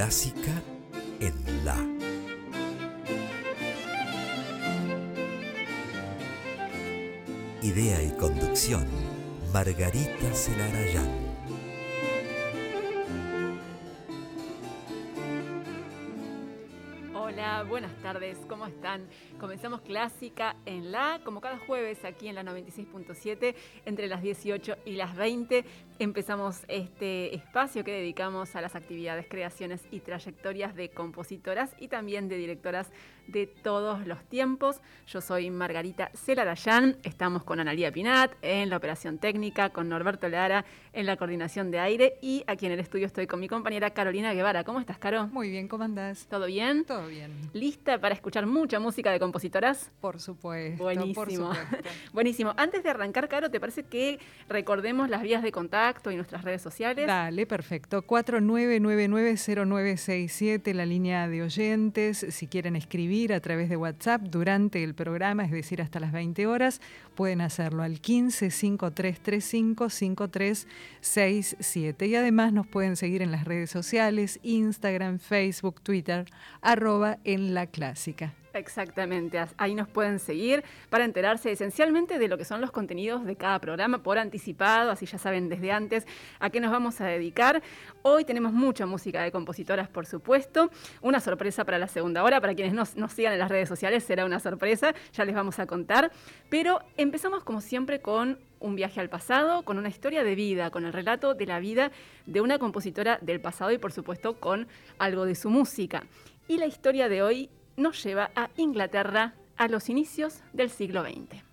Clásica en La. Idea y conducción, Margarita Celarayán. Tardes, ¿cómo están? Comenzamos Clásica en La, como cada jueves aquí en la 96.7, entre las 18 y las 20. Empezamos este espacio que dedicamos a las actividades, creaciones y trayectorias de compositoras y también de directoras de todos los tiempos. Yo soy Margarita Celarayán, estamos con Analía Pinat en la operación técnica, con Norberto Lara en la coordinación de aire y aquí en el estudio estoy con mi compañera Carolina Guevara. ¿Cómo estás, Caro? Muy bien, ¿cómo andás? ¿Todo bien? Todo bien. ¿Lista para escuchar mucha música de compositoras? Por supuesto. Buenísimo. Por supuesto. Buenísimo. Antes de arrancar, Caro, ¿te parece que recordemos las vías de contacto y nuestras redes sociales? Dale, perfecto. 49990967, la línea de oyentes. Si quieren escribir a través de WhatsApp durante el programa, es decir, hasta las 20 horas, pueden hacerlo al 15 5335 5367. Y además nos pueden seguir en las redes sociales, Instagram, Facebook, Twitter, arroba en la Exactamente, ahí nos pueden seguir para enterarse esencialmente de lo que son los contenidos de cada programa por anticipado, así ya saben desde antes a qué nos vamos a dedicar. Hoy tenemos mucha música de compositoras, por supuesto, una sorpresa para la segunda hora, para quienes nos, nos sigan en las redes sociales será una sorpresa, ya les vamos a contar, pero empezamos como siempre con un viaje al pasado, con una historia de vida, con el relato de la vida de una compositora del pasado y por supuesto con algo de su música. Y la historia de hoy nos lleva a Inglaterra a los inicios del siglo XX.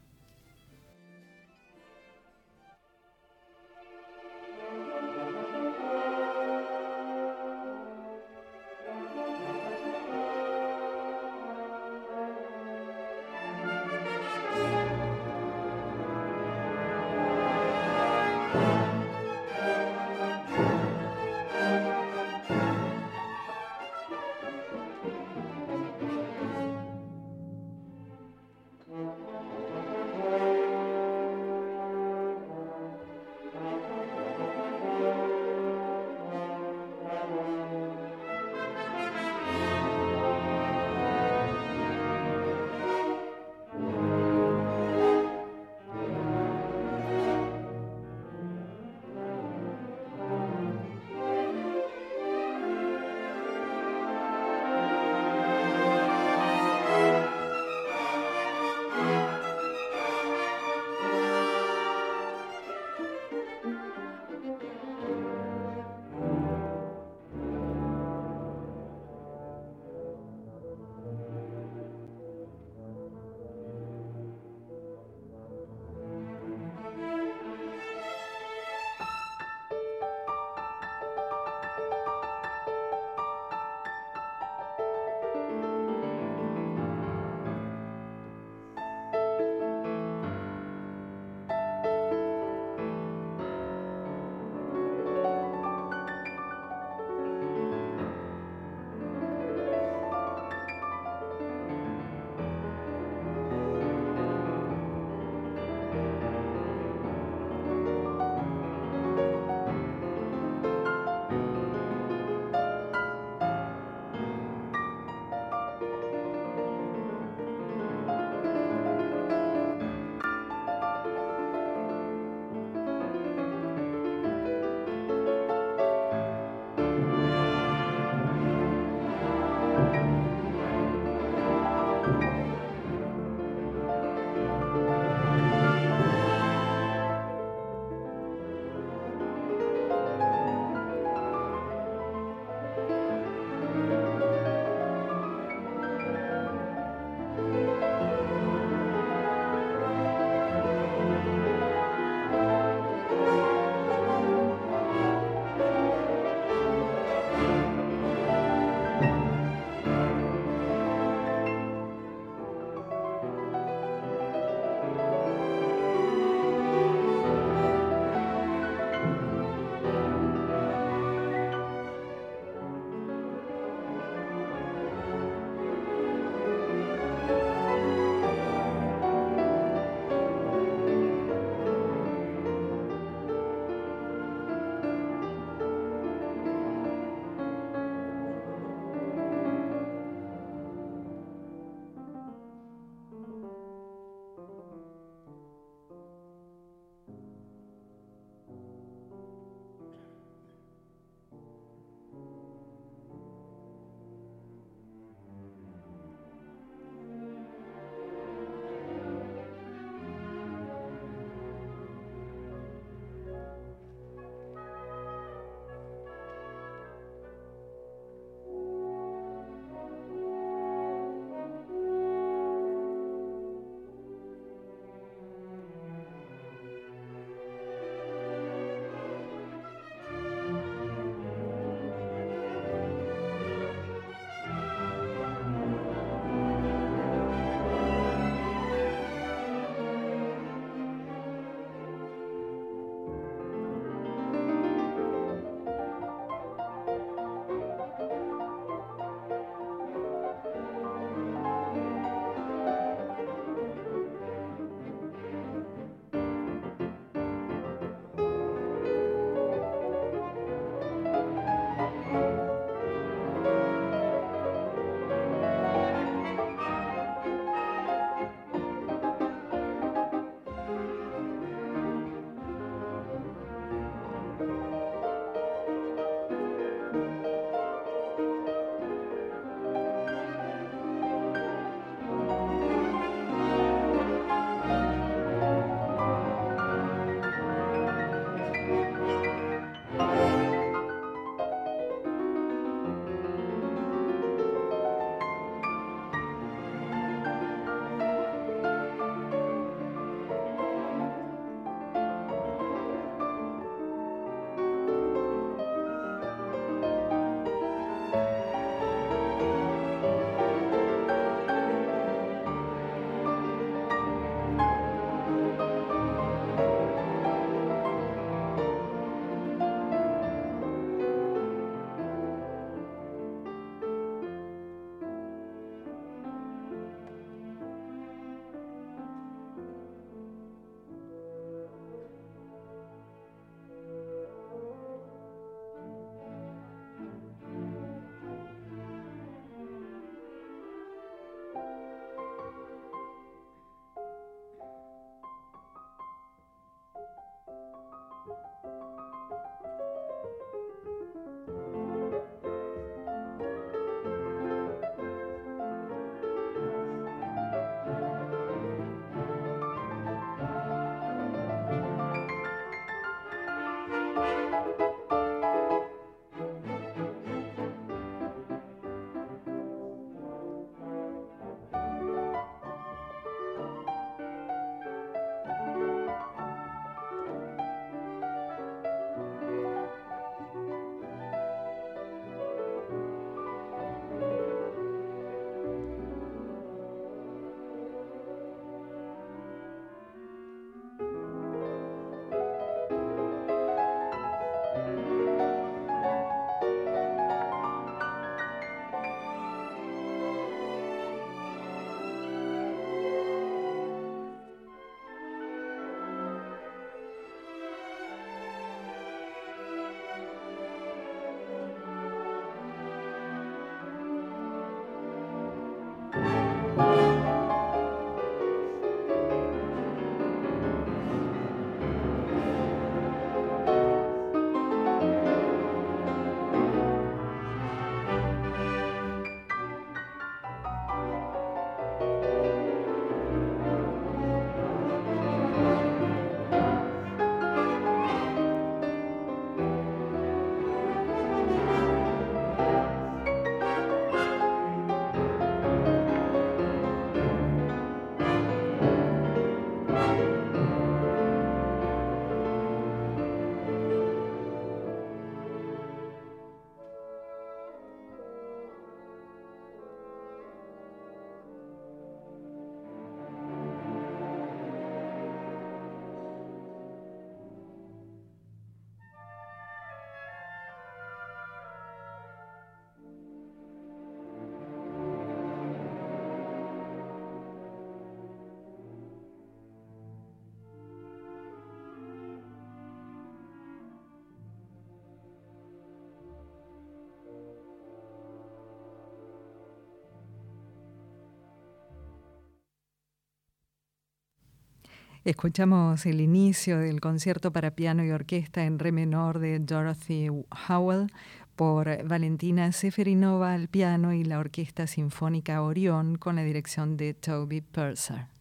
Escuchamos el inicio del concierto para piano y orquesta en re menor de Dorothy Howell por Valentina Seferinova al piano y la Orquesta Sinfónica Orión con la dirección de Toby Purser.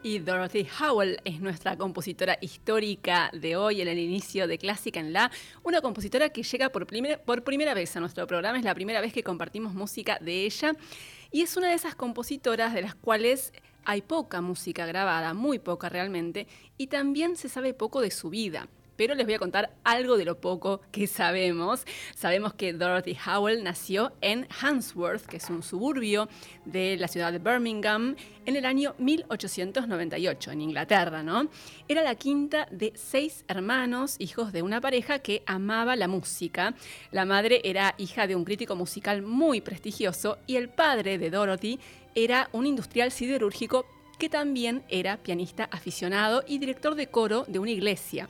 Y Dorothy Howell es nuestra compositora histórica de hoy, en el inicio de Clásica en La, una compositora que llega por, por primera vez a nuestro programa, es la primera vez que compartimos música de ella, y es una de esas compositoras de las cuales hay poca música grabada, muy poca realmente, y también se sabe poco de su vida pero les voy a contar algo de lo poco que sabemos. Sabemos que Dorothy Howell nació en Handsworth, que es un suburbio de la ciudad de Birmingham, en el año 1898, en Inglaterra, ¿no? Era la quinta de seis hermanos, hijos de una pareja que amaba la música. La madre era hija de un crítico musical muy prestigioso y el padre de Dorothy era un industrial siderúrgico que también era pianista aficionado y director de coro de una iglesia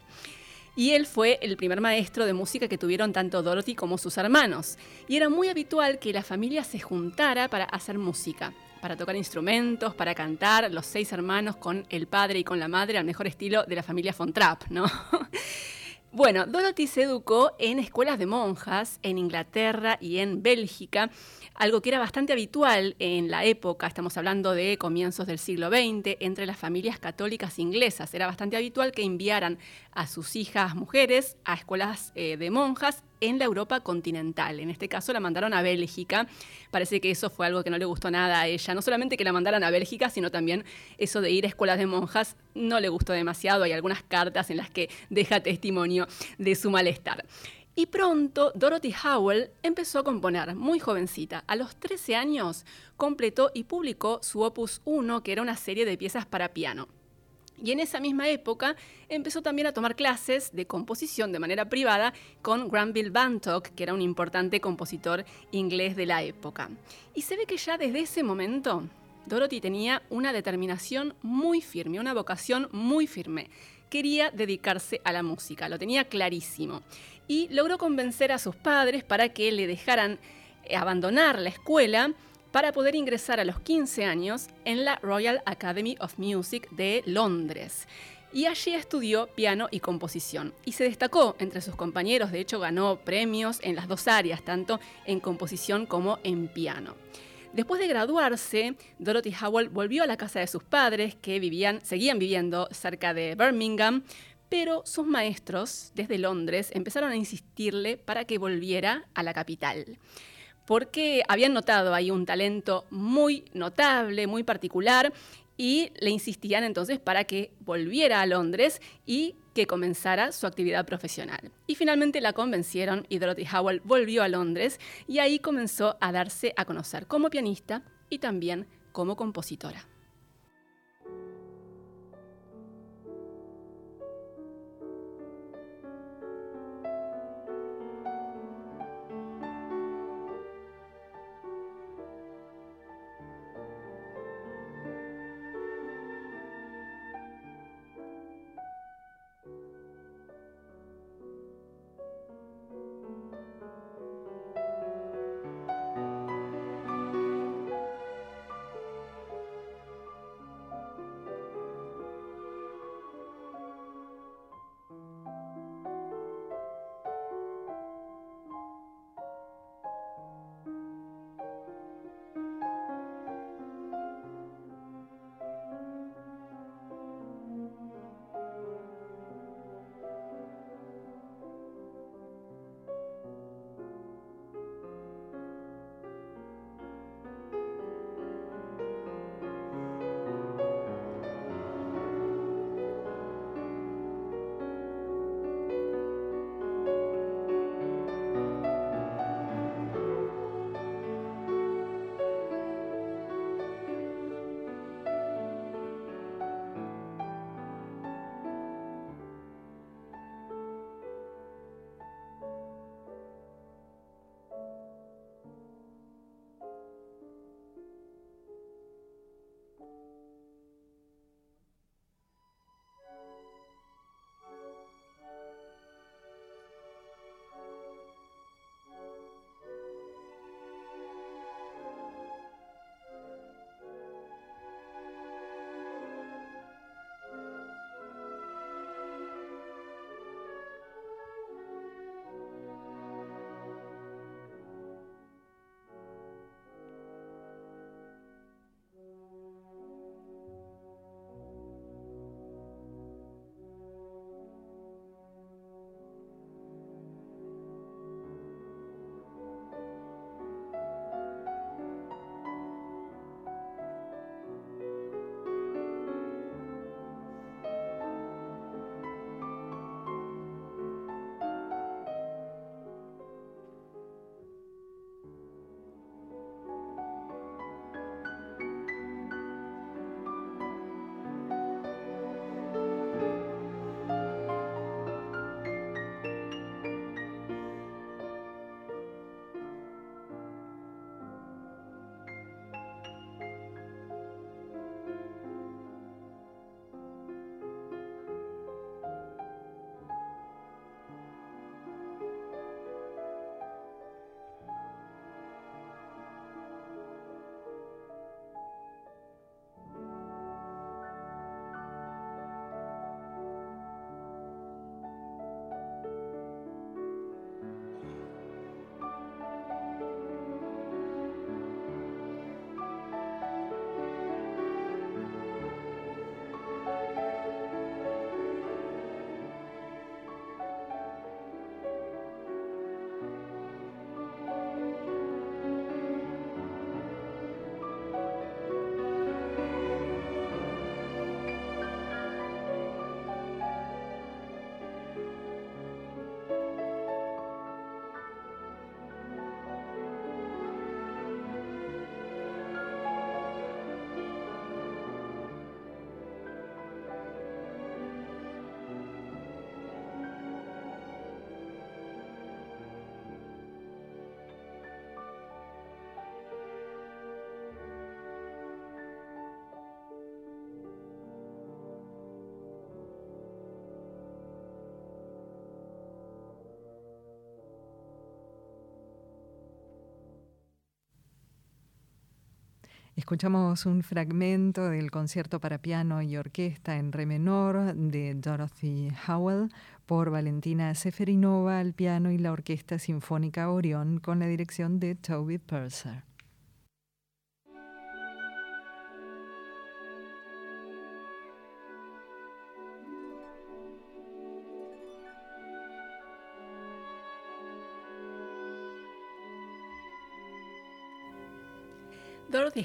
y él fue el primer maestro de música que tuvieron tanto Dorothy como sus hermanos. Y era muy habitual que la familia se juntara para hacer música, para tocar instrumentos, para cantar, los seis hermanos con el padre y con la madre, al mejor estilo de la familia von Trapp, ¿no? Bueno, Dorothy se educó en escuelas de monjas en Inglaterra y en Bélgica algo que era bastante habitual en la época, estamos hablando de comienzos del siglo XX, entre las familias católicas inglesas. Era bastante habitual que enviaran a sus hijas mujeres a escuelas eh, de monjas en la Europa continental. En este caso la mandaron a Bélgica. Parece que eso fue algo que no le gustó nada a ella. No solamente que la mandaran a Bélgica, sino también eso de ir a escuelas de monjas no le gustó demasiado. Hay algunas cartas en las que deja testimonio de su malestar. Y pronto Dorothy Howell empezó a componer, muy jovencita. A los 13 años completó y publicó su Opus 1, que era una serie de piezas para piano. Y en esa misma época empezó también a tomar clases de composición de manera privada con Granville Bantock, que era un importante compositor inglés de la época. Y se ve que ya desde ese momento Dorothy tenía una determinación muy firme, una vocación muy firme. Quería dedicarse a la música, lo tenía clarísimo y logró convencer a sus padres para que le dejaran abandonar la escuela para poder ingresar a los 15 años en la Royal Academy of Music de Londres. Y allí estudió piano y composición. Y se destacó entre sus compañeros, de hecho ganó premios en las dos áreas, tanto en composición como en piano. Después de graduarse, Dorothy Howell volvió a la casa de sus padres, que vivían, seguían viviendo cerca de Birmingham, pero sus maestros desde Londres empezaron a insistirle para que volviera a la capital, porque habían notado ahí un talento muy notable, muy particular, y le insistían entonces para que volviera a Londres y que comenzara su actividad profesional. Y finalmente la convencieron y Dorothy Howell volvió a Londres y ahí comenzó a darse a conocer como pianista y también como compositora. Escuchamos un fragmento del concierto para piano y orquesta en re menor de Dorothy Howell por Valentina Seferinova al piano y la Orquesta Sinfónica Orión con la dirección de Toby Purser.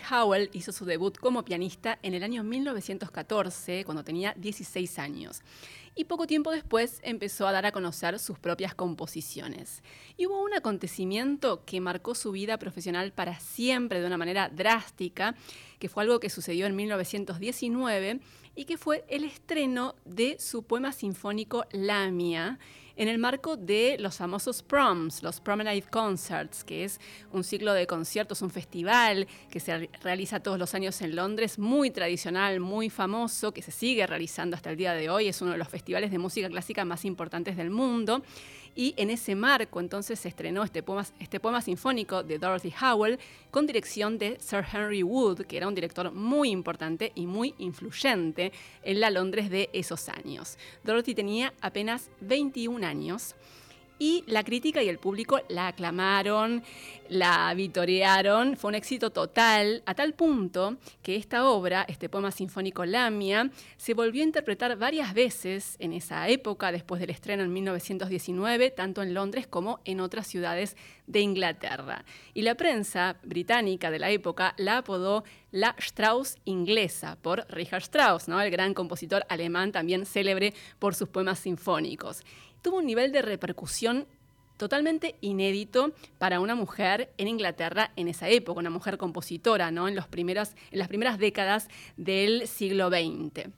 Howell hizo su debut como pianista en el año 1914, cuando tenía 16 años. Y poco tiempo después empezó a dar a conocer sus propias composiciones. Y hubo un acontecimiento que marcó su vida profesional para siempre de una manera drástica, que fue algo que sucedió en 1919 y que fue el estreno de su poema sinfónico Lamia en el marco de los famosos proms, los Promenade Concerts, que es un ciclo de conciertos, un festival que se realiza todos los años en Londres, muy tradicional, muy famoso, que se sigue realizando hasta el día de hoy, es uno de los festivales de música clásica más importantes del mundo y en ese marco entonces se estrenó este poema, este poema sinfónico de Dorothy Howell con dirección de Sir Henry Wood, que era un director muy importante y muy influyente en la Londres de esos años. Dorothy tenía apenas 21 años y la crítica y el público la aclamaron, la vitorearon, fue un éxito total, a tal punto que esta obra, este poema sinfónico Lamia, se volvió a interpretar varias veces en esa época, después del estreno en 1919, tanto en Londres como en otras ciudades de Inglaterra. Y la prensa británica de la época la apodó la Strauss inglesa por Richard Strauss, ¿no? el gran compositor alemán también célebre por sus poemas sinfónicos tuvo un nivel de repercusión totalmente inédito para una mujer en Inglaterra en esa época, una mujer compositora, ¿no? En, los primeros, en las primeras décadas del siglo XX.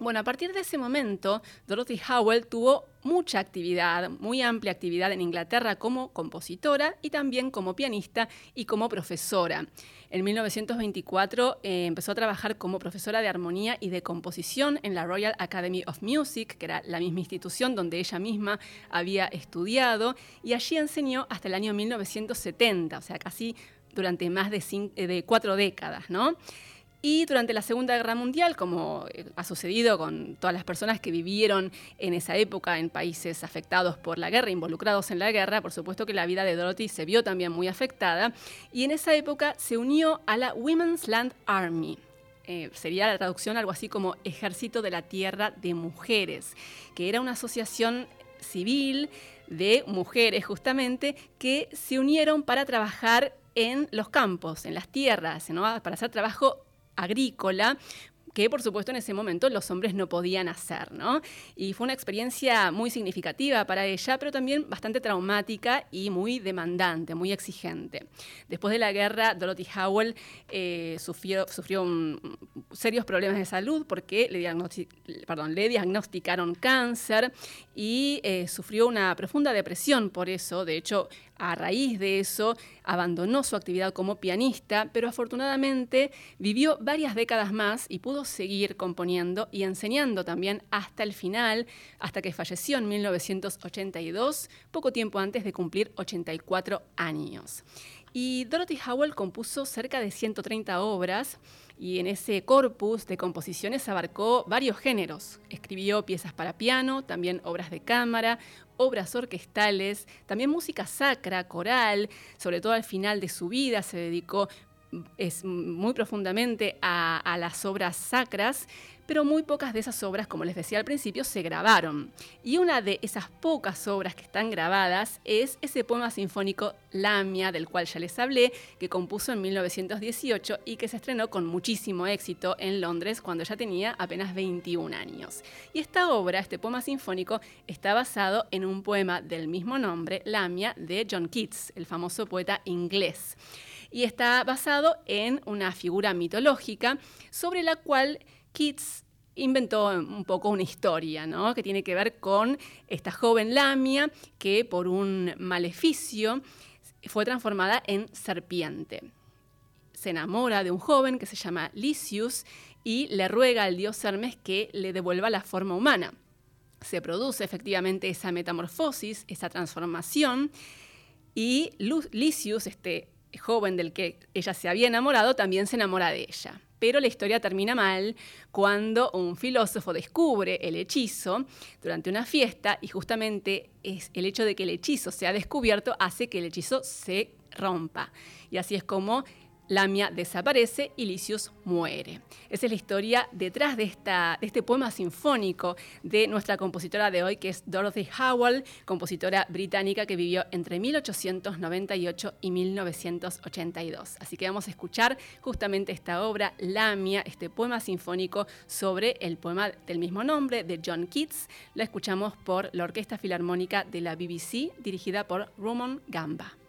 Bueno, a partir de ese momento, Dorothy Howell tuvo mucha actividad, muy amplia actividad en Inglaterra como compositora y también como pianista y como profesora. En 1924 eh, empezó a trabajar como profesora de armonía y de composición en la Royal Academy of Music, que era la misma institución donde ella misma había estudiado, y allí enseñó hasta el año 1970, o sea, casi durante más de, de cuatro décadas, ¿no? Y durante la Segunda Guerra Mundial, como eh, ha sucedido con todas las personas que vivieron en esa época en países afectados por la guerra, involucrados en la guerra, por supuesto que la vida de Dorothy se vio también muy afectada. Y en esa época se unió a la Women's Land Army. Eh, sería la traducción algo así como Ejército de la Tierra de Mujeres, que era una asociación civil de mujeres justamente que se unieron para trabajar en los campos, en las tierras, para hacer trabajo agrícola que por supuesto en ese momento los hombres no podían hacer, ¿no? Y fue una experiencia muy significativa para ella, pero también bastante traumática y muy demandante, muy exigente. Después de la guerra, Dorothy Howell eh, sufrió, sufrió serios problemas de salud porque le, diagnosticaron cáncer y eh, sufrió una profunda depresión por eso. De hecho, a raíz de eso, abandonó su actividad como pianista, pero afortunadamente vivió varias décadas más y pudo seguir componiendo y enseñando también hasta el final, hasta que falleció en 1982, poco tiempo antes de cumplir 84 años. Y Dorothy Howell compuso cerca de 130 obras y en ese corpus de composiciones abarcó varios géneros. Escribió piezas para piano, también obras de cámara, obras orquestales, también música sacra, coral, sobre todo al final de su vida se dedicó es muy profundamente a, las obras sacras, pero muy pocas de esas obras, como les decía al principio, se grabaron. Y una de esas pocas obras que están grabadas es ese poema sinfónico Lamia, del cual ya les hablé, que compuso en 1918 y que se estrenó con muchísimo éxito en Londres cuando ya tenía apenas 21 años. Y esta obra, este poema sinfónico, está basado en un poema del mismo nombre, Lamia, de John Keats, el famoso poeta inglés y está basado en una figura mitológica sobre la cual Keats inventó un poco una historia, ¿no? que tiene que ver con esta joven Lamia que por un maleficio fue transformada en serpiente. Se enamora de un joven que se llama Lysius y le ruega al dios Hermes que le devuelva la forma humana. Se produce efectivamente esa metamorfosis, esa transformación, y Lysius, este joven del que ella se había enamorado también se enamora de ella. Pero la historia termina mal cuando un filósofo descubre el hechizo durante una fiesta y justamente es el hecho de que el hechizo sea descubierto hace que el hechizo se rompa. Y así es como Lamia desaparece y Lysius muere. Esa es la historia detrás de, esta, de este poema sinfónico de nuestra compositora de hoy, que es Dorothy Howell, compositora británica que vivió entre 1898 y 1982. Así que vamos a escuchar justamente esta obra, Lamia, este poema sinfónico sobre el poema del mismo nombre de John Keats. La escuchamos por la Orquesta Filarmónica de la BBC, dirigida por Roman Gamba.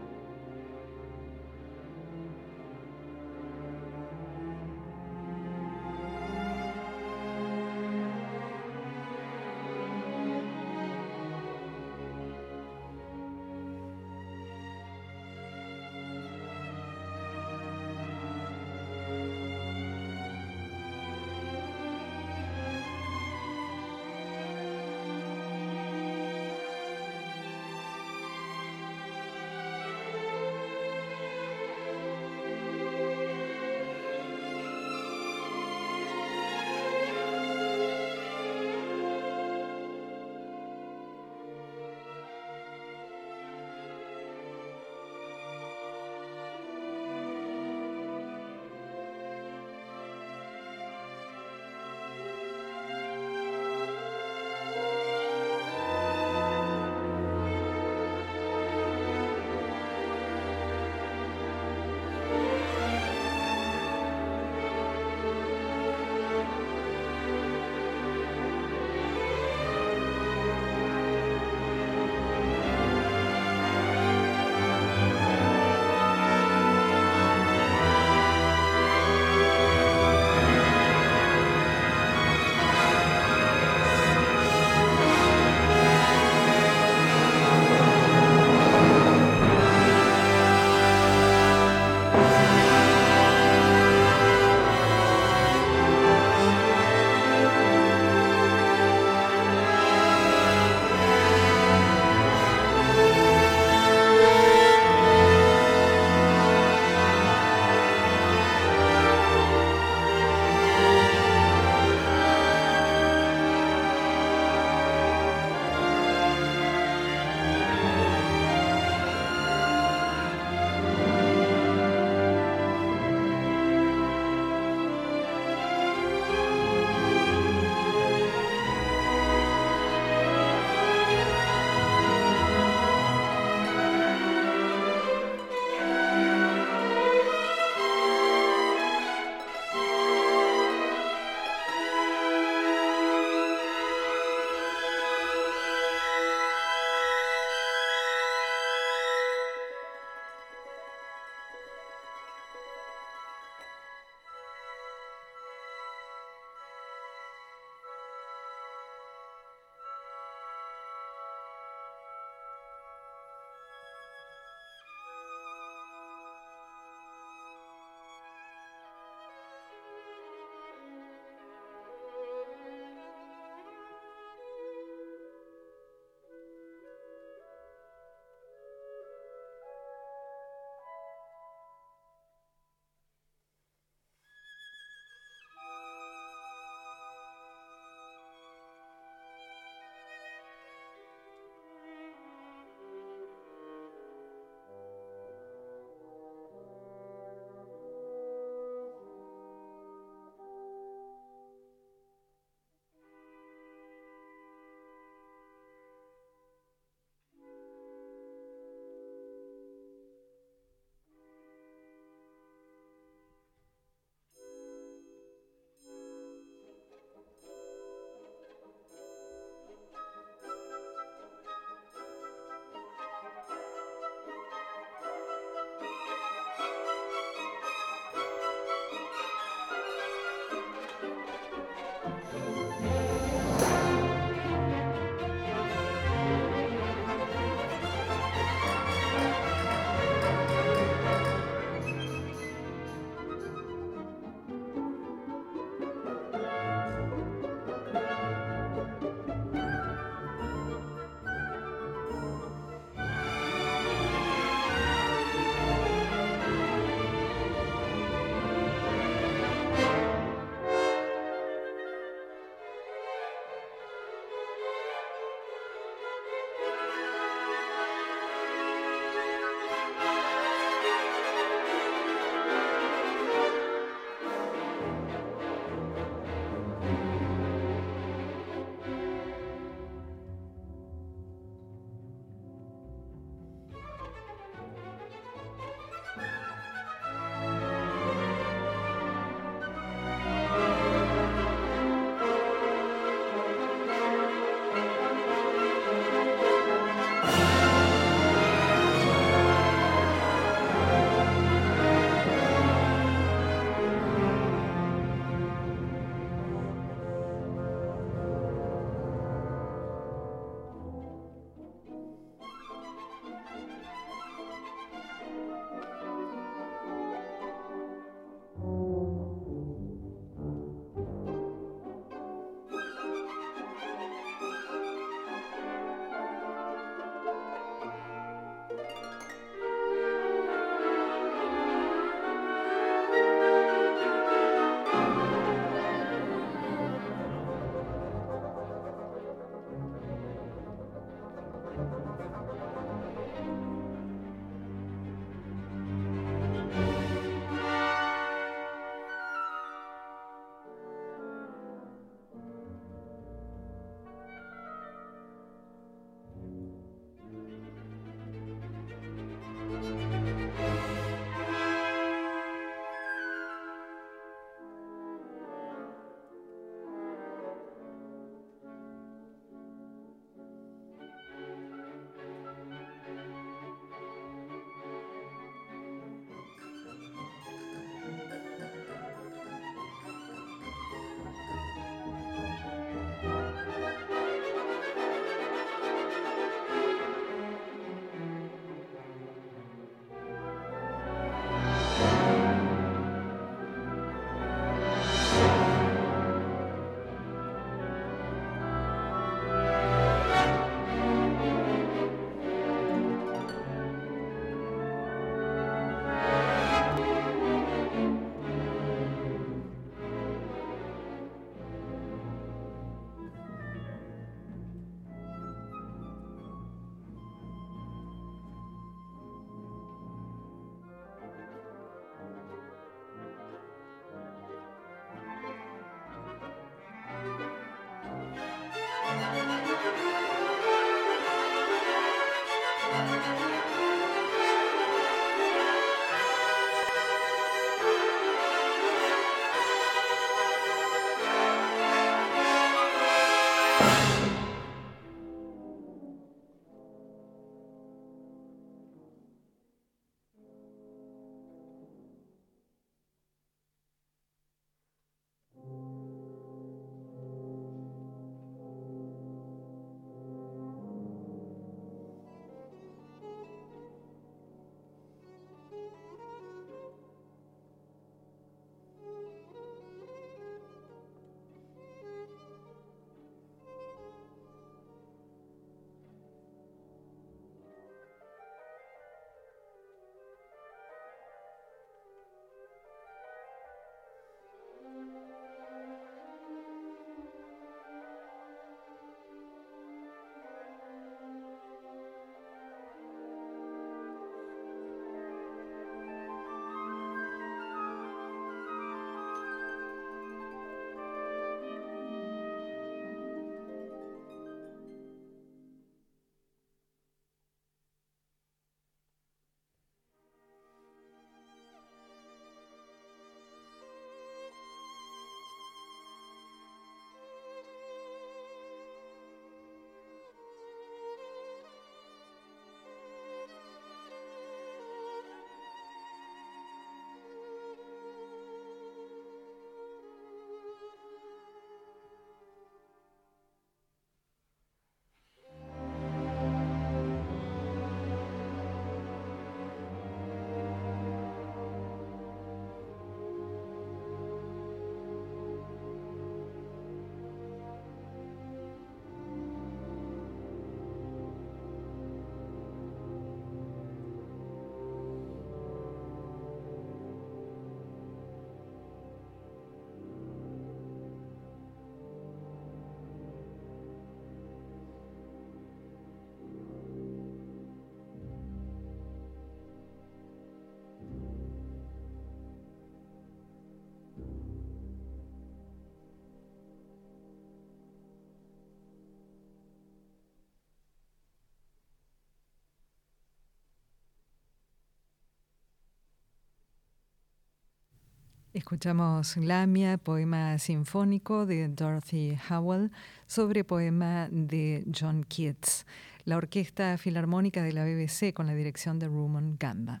Escuchamos Lamia, poema sinfónico de Dorothy Howell sobre poema de John Keats, la Orquesta Filarmónica de la BBC con la dirección de Rumon Gamba.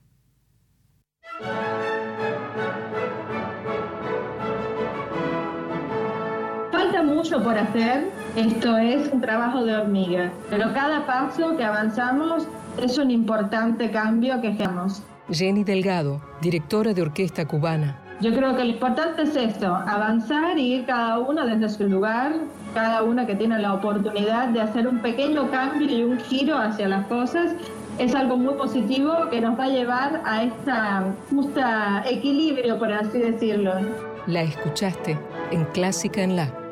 Falta mucho por hacer, esto es un trabajo de hormiga, pero cada paso que avanzamos es un importante cambio que hacemos. Jenny Delgado, directora de Orquesta Cubana. Yo creo que lo importante es esto, avanzar y ir cada uno desde su lugar, cada uno que tiene la oportunidad de hacer un pequeño cambio y un giro hacia las cosas. Es algo muy positivo que nos va a llevar a este justa equilibrio, por así decirlo. La escuchaste en Clásica en La.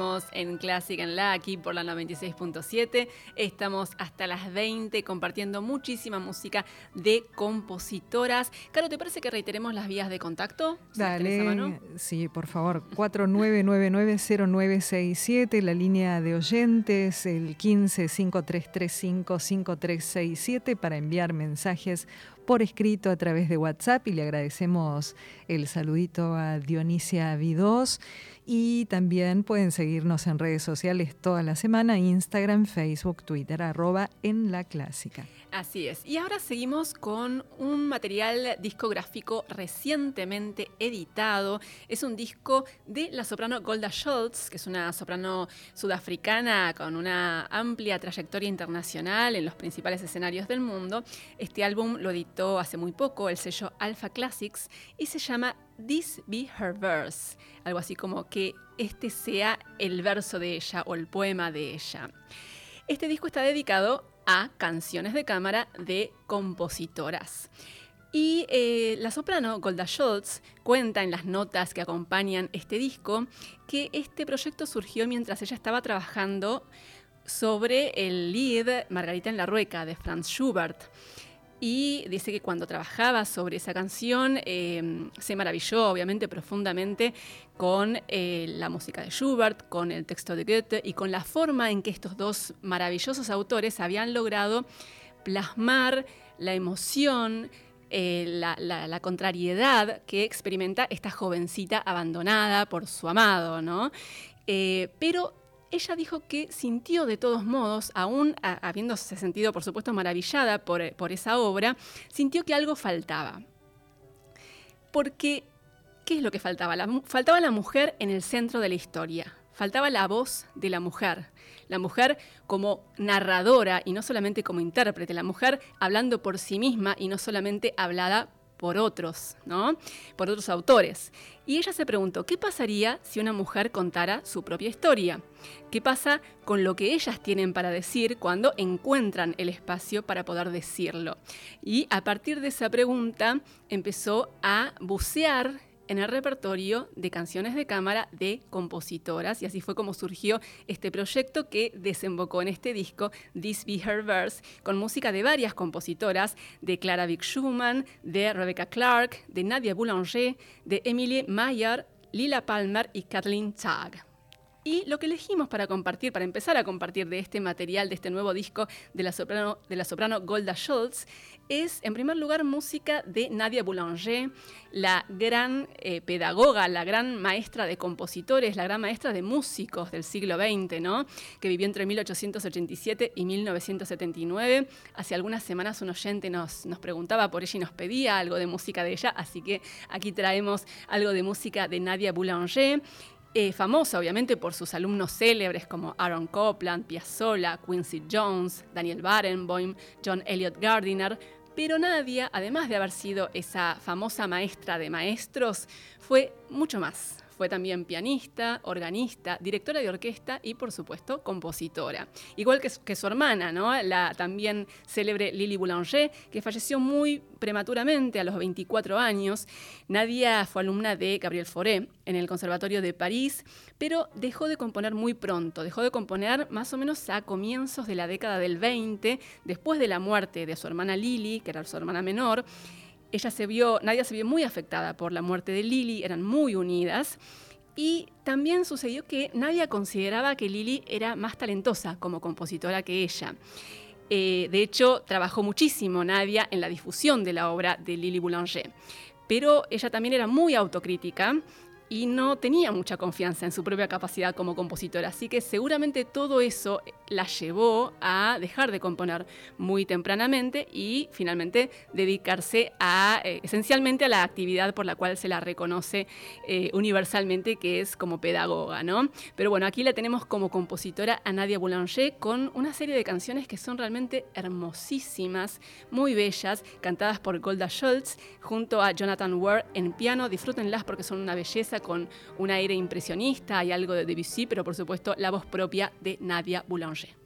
Seguimos en Clásica en la, aquí por la 96.7. Estamos hasta las 20 compartiendo muchísima música de compositoras. Caro, ¿te parece que reiteremos las vías de contacto? Dale, sí, por favor. 49990967, la línea de oyentes, el 1553355367 para enviar mensajes por escrito a través de WhatsApp y le agradecemos el saludito a Dionisia Vidós y también pueden seguirnos en redes sociales toda la semana, Instagram, Facebook, Twitter, arroba en la clásica. Así es. Y ahora seguimos con un material discográfico recientemente editado. Es un disco de la soprano Golda Schultz, que es una soprano sudafricana con una amplia trayectoria internacional en los principales escenarios del mundo. Este álbum lo editó hace muy poco el sello Alpha Classics y se llama This Be Her Verse, algo así como que este sea el verso de ella o el poema de ella. Este disco está dedicado a canciones de cámara de compositoras. Y eh, la soprano Golda Schultz cuenta en las notas que acompañan este disco que este proyecto surgió mientras ella estaba trabajando sobre el lead Margarita en la Rueca de Franz Schubert y dice que cuando trabajaba sobre esa canción em, se maravilló obviamente profundamente con eh, la música de Schubert, con el texto de Goethe y con la forma en que estos dos maravillosos autores habían logrado plasmar la emoción, eh, la, contrariedad que experimenta esta jovencita abandonada por su amado, ¿no? Eh, pero ella dijo que sintió de todos modos, aún habiéndose sentido, por supuesto, maravillada por, por esa obra, sintió que algo faltaba. Porque, ¿qué es lo que faltaba? faltaba la mujer en el centro de la historia. Faltaba la voz de la mujer. La mujer como narradora y no solamente como intérprete. La mujer hablando por sí misma y no solamente hablada por otros, ¿no? Por otros autores. Y ella se preguntó, ¿qué pasaría si una mujer contara su propia historia? ¿Qué pasa con lo que ellas tienen para decir cuando encuentran el espacio para poder decirlo? Y a partir de esa pregunta empezó a bucear en el repertorio de canciones de cámara de compositoras y así fue como surgió este proyecto que desembocó en este disco This Be Her Verse con música de varias compositoras de Clara Vick Schumann, de Rebecca Clark, de Nadia Boulanger, de Emilie Mayer, Lila Palmer y Kathleen Tag. Y lo que elegimos para compartir, para empezar a compartir de este material, de este nuevo disco de la soprano, Golda Schultz, es en primer lugar música de Nadia Boulanger, la gran eh, pedagoga, la gran maestra de compositores, la gran maestra de músicos del siglo XX, ¿no? que vivió entre 1887 y 1979. Hace algunas semanas un oyente nos, nos preguntaba por ella y nos pedía algo de música de ella, así que aquí traemos algo de música de Nadia Boulanger. Eh, famosa obviamente por sus alumnos célebres como Aaron Copland, Piazzolla, Quincy Jones, Daniel Barenboim, John Elliott Gardiner, pero Nadia, además de haber sido esa famosa maestra de maestros, fue mucho más Fue también pianista, organista, directora de orquesta y, por supuesto, compositora. Igual que, su hermana, ¿no? la también célebre Lily Boulanger, que falleció muy prematuramente a los 24 años. Nadia fue alumna de Gabriel Fauré en el Conservatorio de París, pero dejó de componer muy pronto. Dejó de componer más o menos a comienzos de la década del 20, después de la muerte de su hermana Lily, que era su hermana menor ella se vio, Nadia se vio muy afectada por la muerte de Lily, eran muy unidas. Y también sucedió que Nadia consideraba que Lily era más talentosa como compositora que ella. Eh, de hecho, trabajó muchísimo Nadia en la difusión de la obra de Lily Boulanger. Pero ella también era muy autocrítica y no tenía mucha confianza en su propia capacidad como compositora. Así que seguramente todo eso la llevó a dejar de componer muy tempranamente y finalmente dedicarse a, eh, esencialmente a la actividad por la cual se la reconoce eh, universalmente, que es como pedagoga. ¿no? Pero bueno, aquí la tenemos como compositora a Nadia Boulanger con una serie de canciones que son realmente hermosísimas, muy bellas, cantadas por Golda Schultz junto a Jonathan Ware en piano. Disfrútenlas porque son una belleza con un aire impresionista, hay algo de Debussy, pero por supuesto la voz propia de Nadia Boulanger.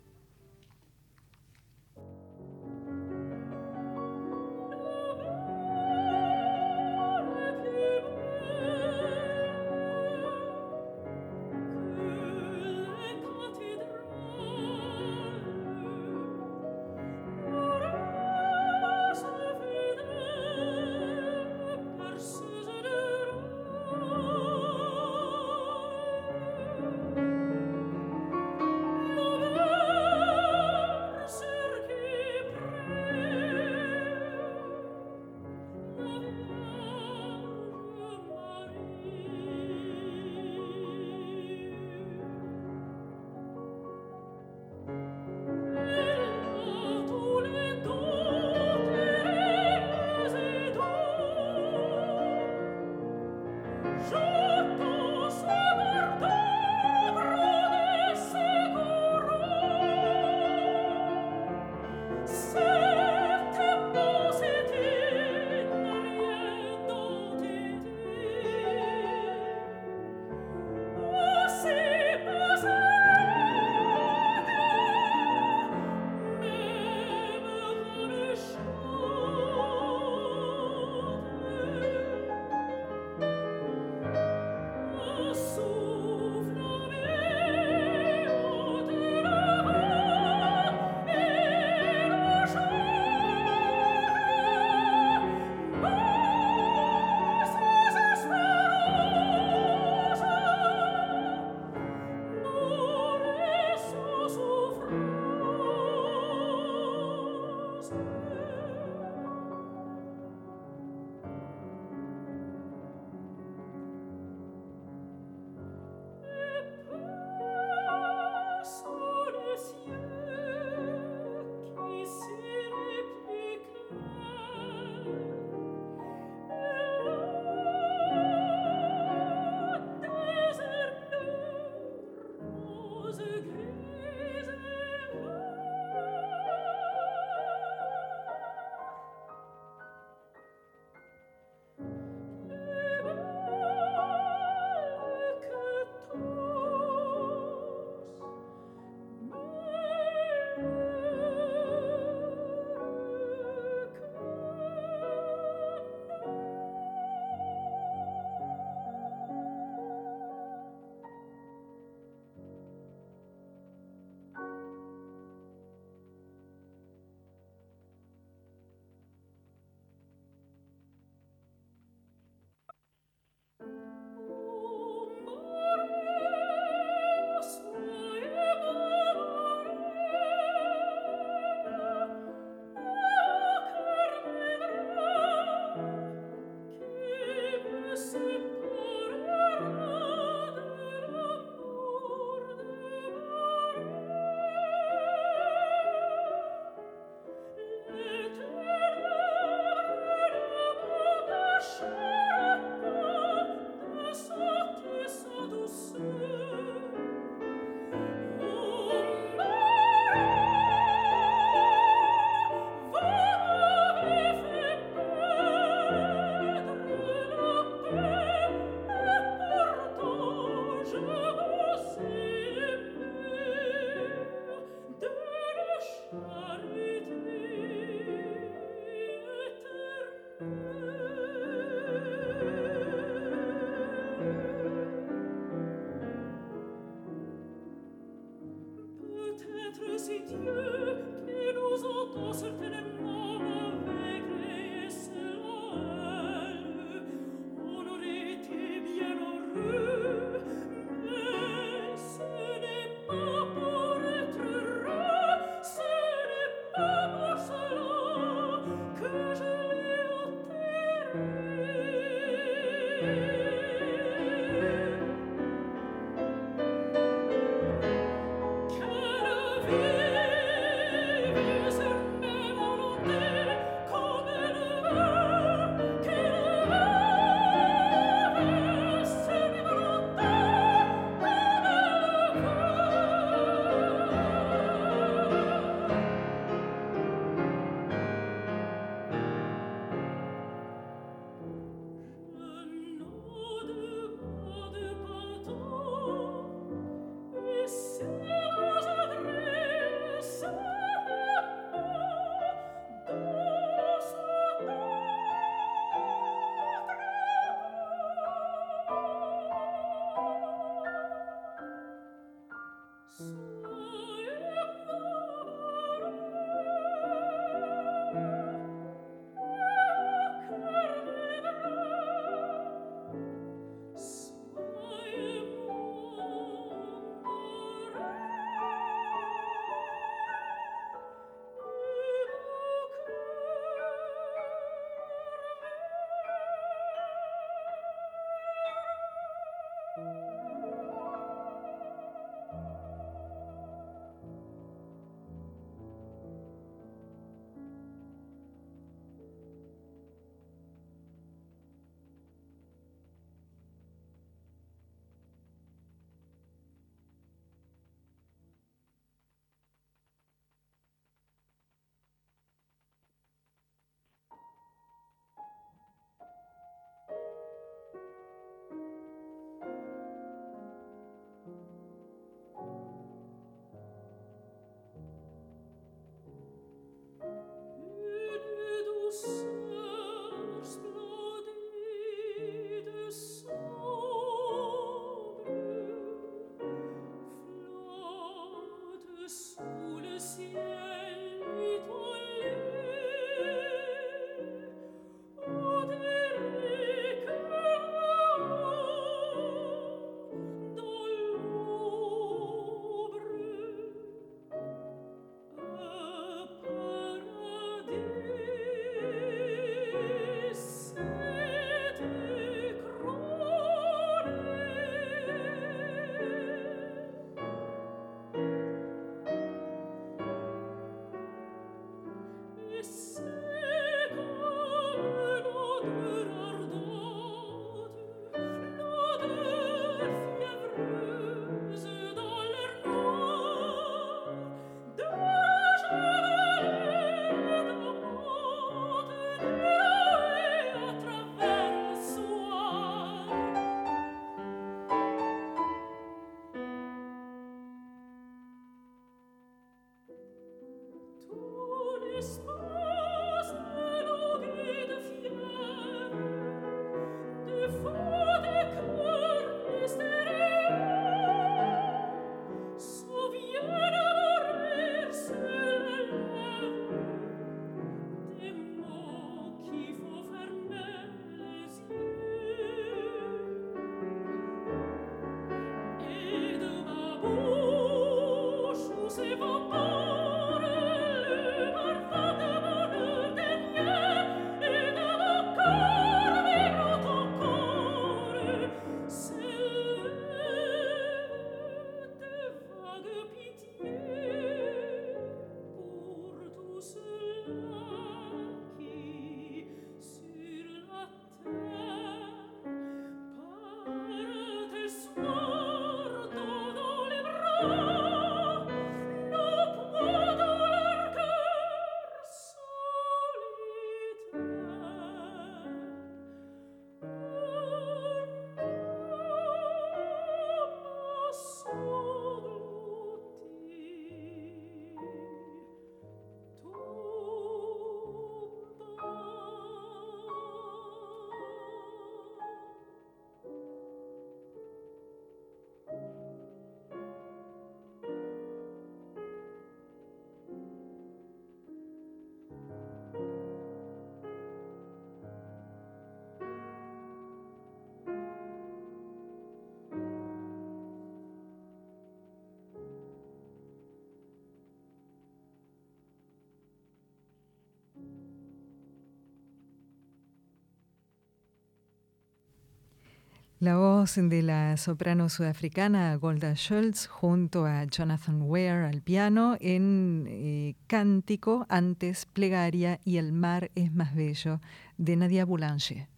La voz de la soprano sudafricana Golda Schultz junto a Jonathan Ware al piano en eh, Cántico, antes Plegaria y El mar es más bello de Nadia Boulanger.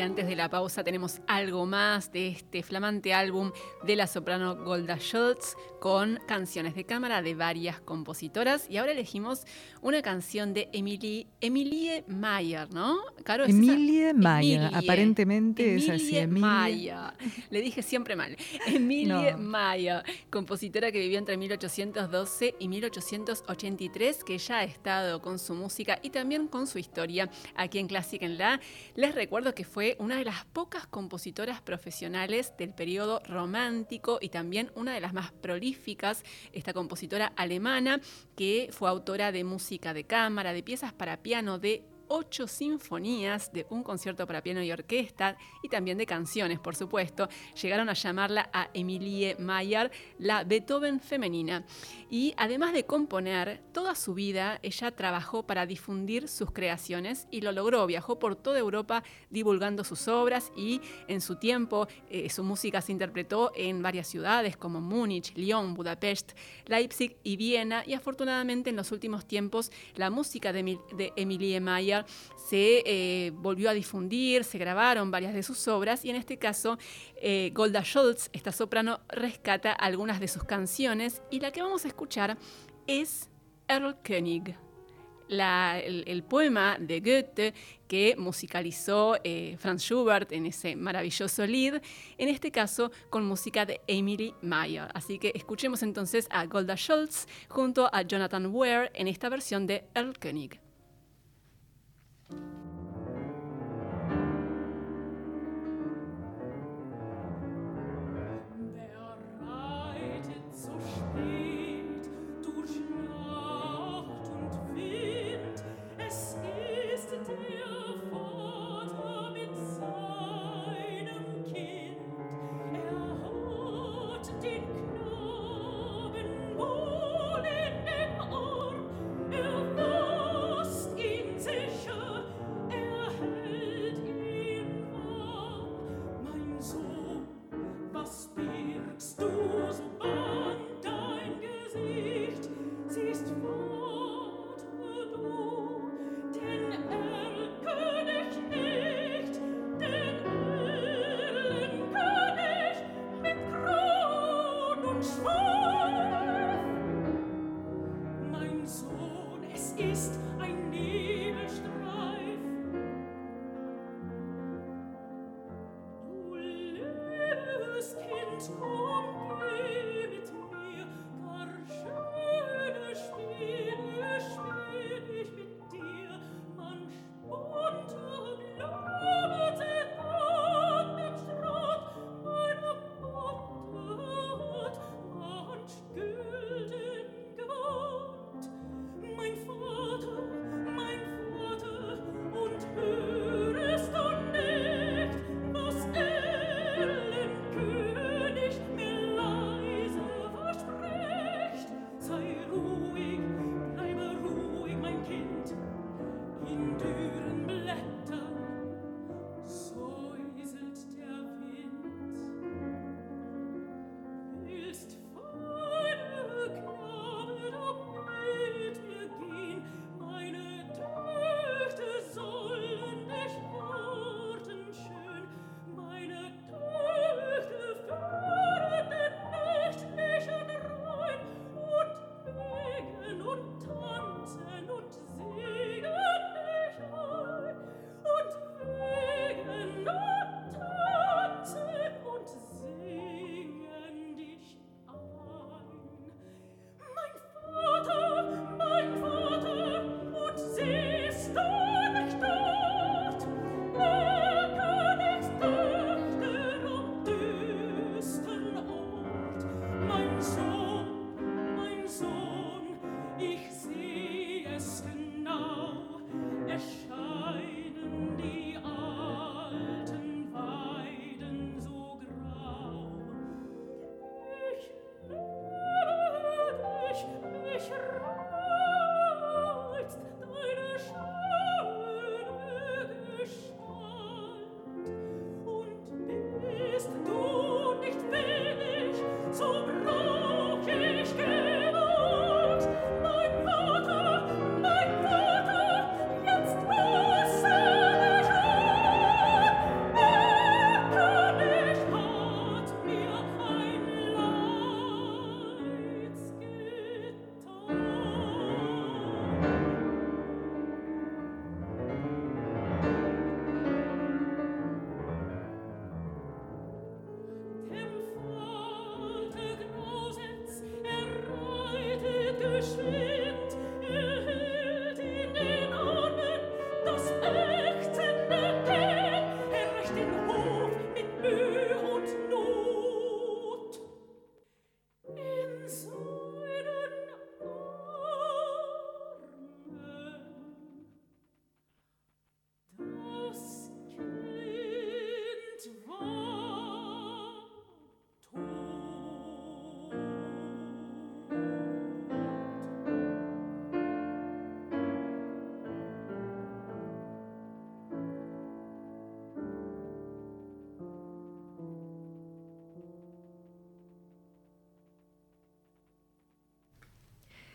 Y antes de la pausa tenemos algo más de este flamante álbum de la soprano Golda Schultz con canciones de cámara de varias compositoras. Y ahora elegimos una canción de Emilie, Emilie Mayer, ¿no? Caro, Emilie Mayer, aparentemente es así. Emilie Mayer. Le dije siempre mal. Emilie Mayer, compositora que vivió entre 1812 y 1883, que ya ha estado con su música y también con su historia aquí en Clásica en La. Les recuerdo que fue una de las pocas compositoras profesionales del periodo romántico y también una de las más prolíficas, esta compositora alemana que fue autora de música de cámara, de piezas para piano, de ocho sinfonías de un concierto para piano y orquesta y también de canciones, por supuesto. Llegaron a llamarla a Emilie Mayer la Beethoven femenina. Y además de componer, toda su vida ella trabajó para difundir sus creaciones y lo logró. Viajó por toda Europa divulgando sus obras y en su tiempo eh, su música se interpretó en varias ciudades como Múnich, Lyon, Budapest, Leipzig y Viena. Y afortunadamente en los últimos tiempos la música de, de Emilie Mayer se eh, volvió a difundir, se grabaron varias de sus obras y en este caso eh, Golda Schultz, esta soprano, rescata algunas de sus canciones y la que vamos a escuchar es Erl König. el, poema de Goethe que musicalizó eh, Franz Schubert en ese maravilloso lead, en este caso con música de Emily Meyer. Así que escuchemos entonces a Golda Schultz junto a Jonathan Ware en esta versión de Erl König. Thank you.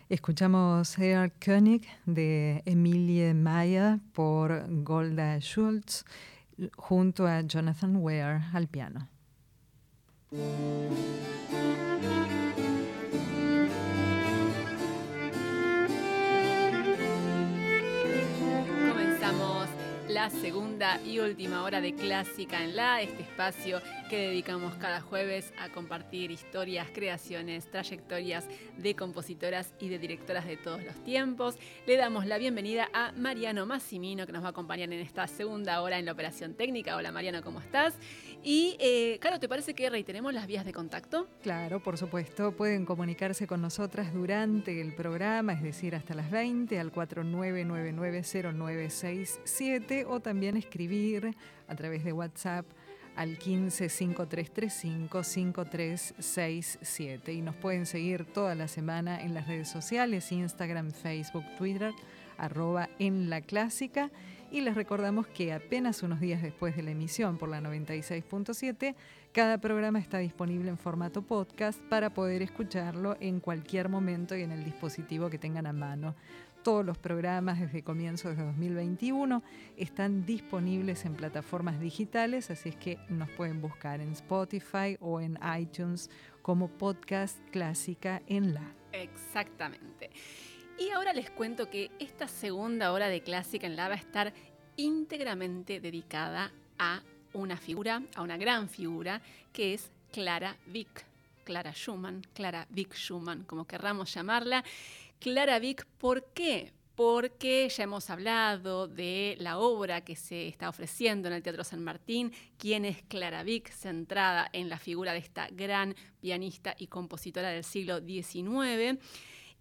Escuchamos Herr König de Emilie Meyer por Golda Schultz junto a Jonathan Ware al piano. Segunda y última hora de Clásica en la, este espacio que dedicamos cada jueves a compartir historias, creaciones, trayectorias de compositoras y de directoras de todos los tiempos. Le damos la bienvenida a Mariano Massimino que nos va a acompañar en esta segunda hora en la operación técnica. Hola Mariano, ¿cómo estás? Y, eh, claro, ¿te parece que reiteremos las vías de contacto? Claro, por supuesto. Pueden comunicarse con nosotras durante el programa, es decir, hasta las 20 al 49990967 también escribir a través de WhatsApp al 15 5335 5367 y nos pueden seguir toda la semana en las redes sociales, Instagram, Facebook, Twitter, arroba en la clásica y les recordamos que apenas unos días después de la emisión por la 96.7, cada programa está disponible en formato podcast para poder escucharlo en cualquier momento y en el dispositivo que tengan a mano. Todos los programas desde comienzos de 2021 están disponibles en plataformas digitales, así es que nos pueden buscar en Spotify o en iTunes como podcast clásica en la. Exactamente. Y ahora les cuento que esta segunda hora de Clásica en la va a estar íntegramente dedicada a una figura, a una gran figura, que es Clara Vick. Clara Schumann, Clara Vick Schumann, como querramos llamarla. Clara Vick, ¿por qué? Porque ya hemos hablado de la obra que se está ofreciendo en el Teatro San Martín, quién es Clara Vick, centrada en la figura de esta gran pianista y compositora del siglo XIX.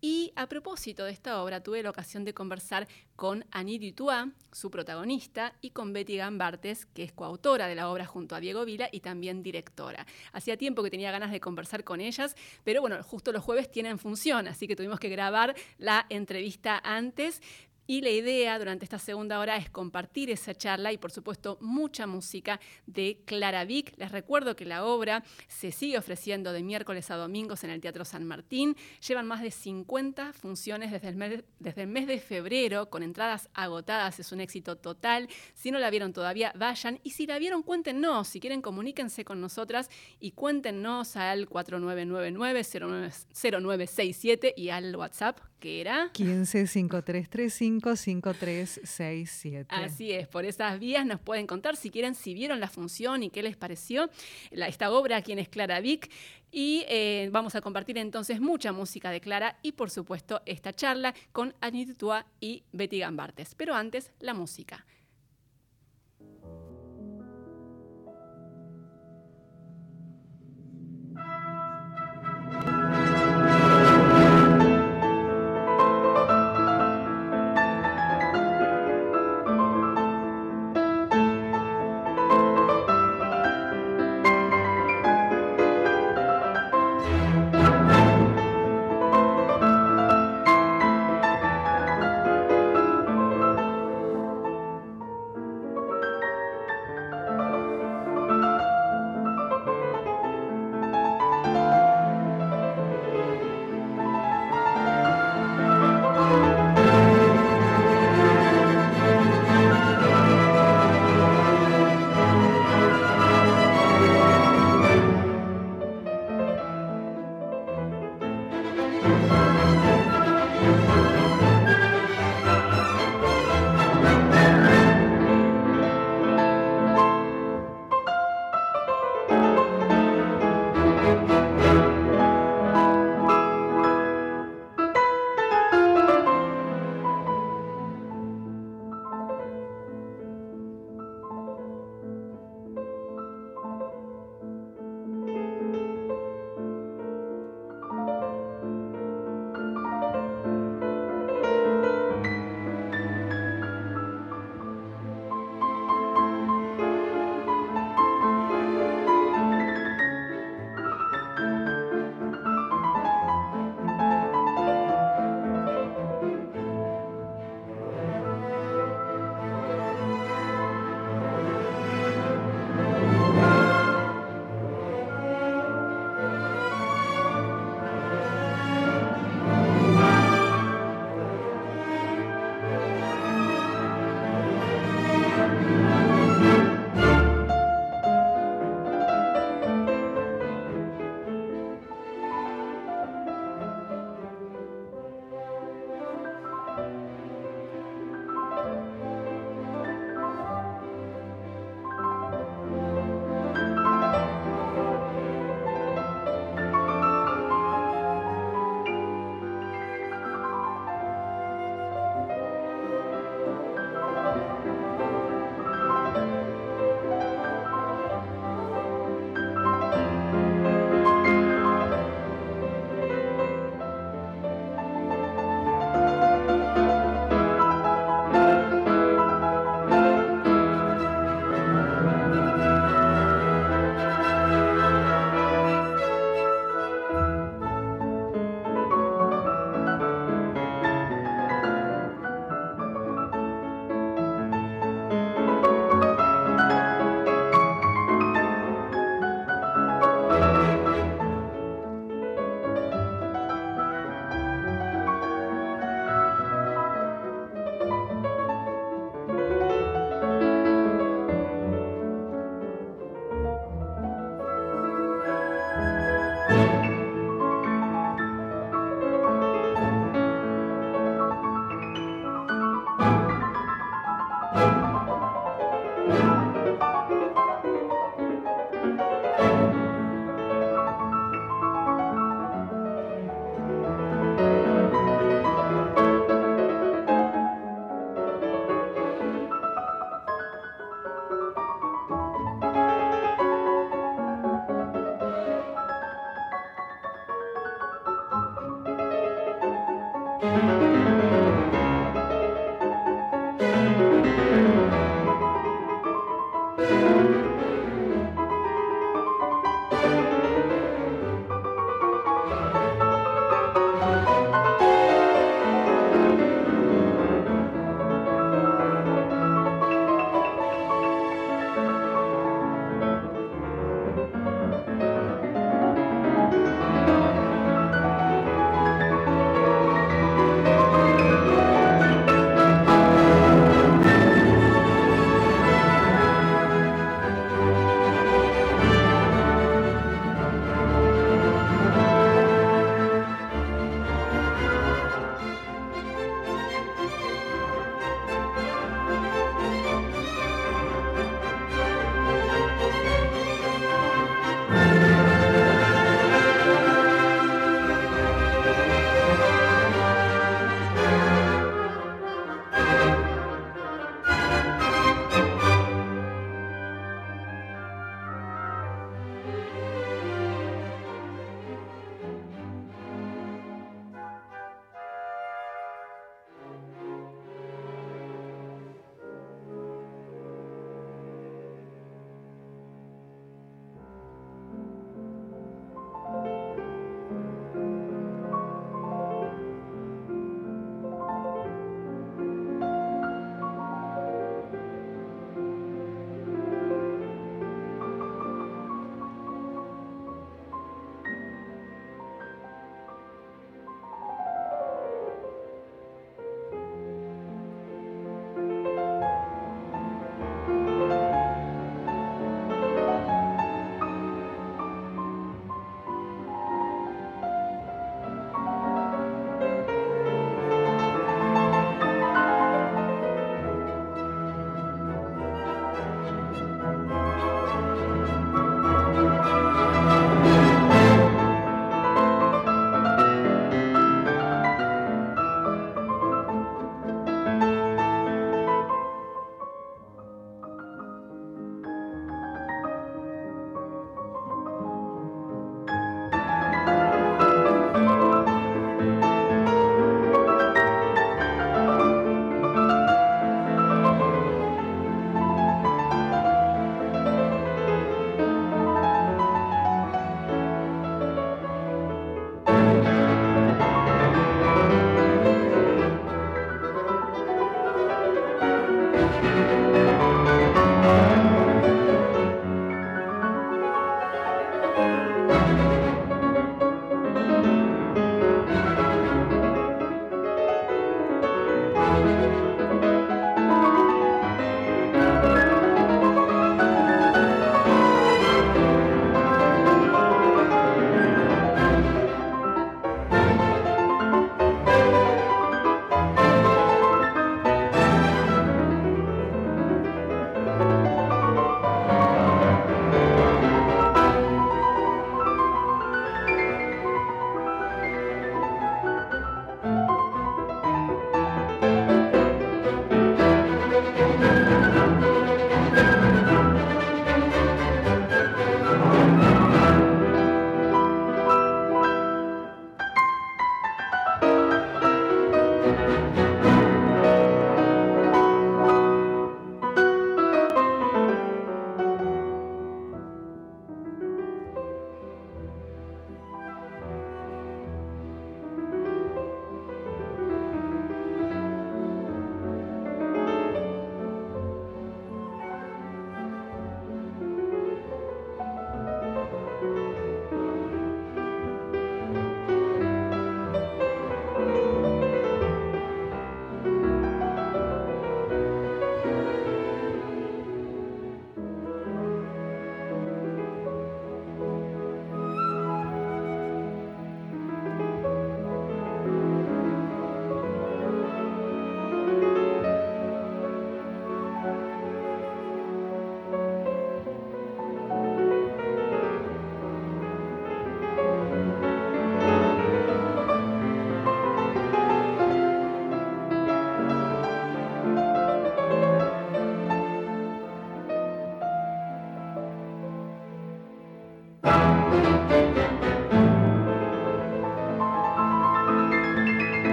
Y a propósito de esta obra, tuve la ocasión de conversar con Annie Dutois, su protagonista, y con Betty Gambartes, que es coautora de la obra junto a Diego Vila y también directora. Hacía tiempo que tenía ganas de conversar con ellas, pero bueno, justo los jueves tienen función, así que tuvimos que grabar la entrevista antes, y la idea durante esta segunda hora es compartir esa charla y por supuesto mucha música de Clara Vick. Les recuerdo que la obra se sigue ofreciendo de miércoles a domingos en el Teatro San Martín. Llevan más de 50 funciones desde el mes, desde el mes de febrero con entradas agotadas. Es un éxito total. Si no la vieron todavía, vayan. Y si la vieron, cuéntenos. Si quieren, comuníquense con nosotras y cuéntenos al 4999-0967 y al WhatsApp que era 15 5335 5367. Así es, por esas vías nos pueden contar si quieren, si vieron la función y qué les pareció esta obra, quién es Clara Vick. Y eh, vamos a compartir entonces mucha música de Clara y por supuesto esta charla con Anit Tua y Betty Gambartes. Pero antes, la música.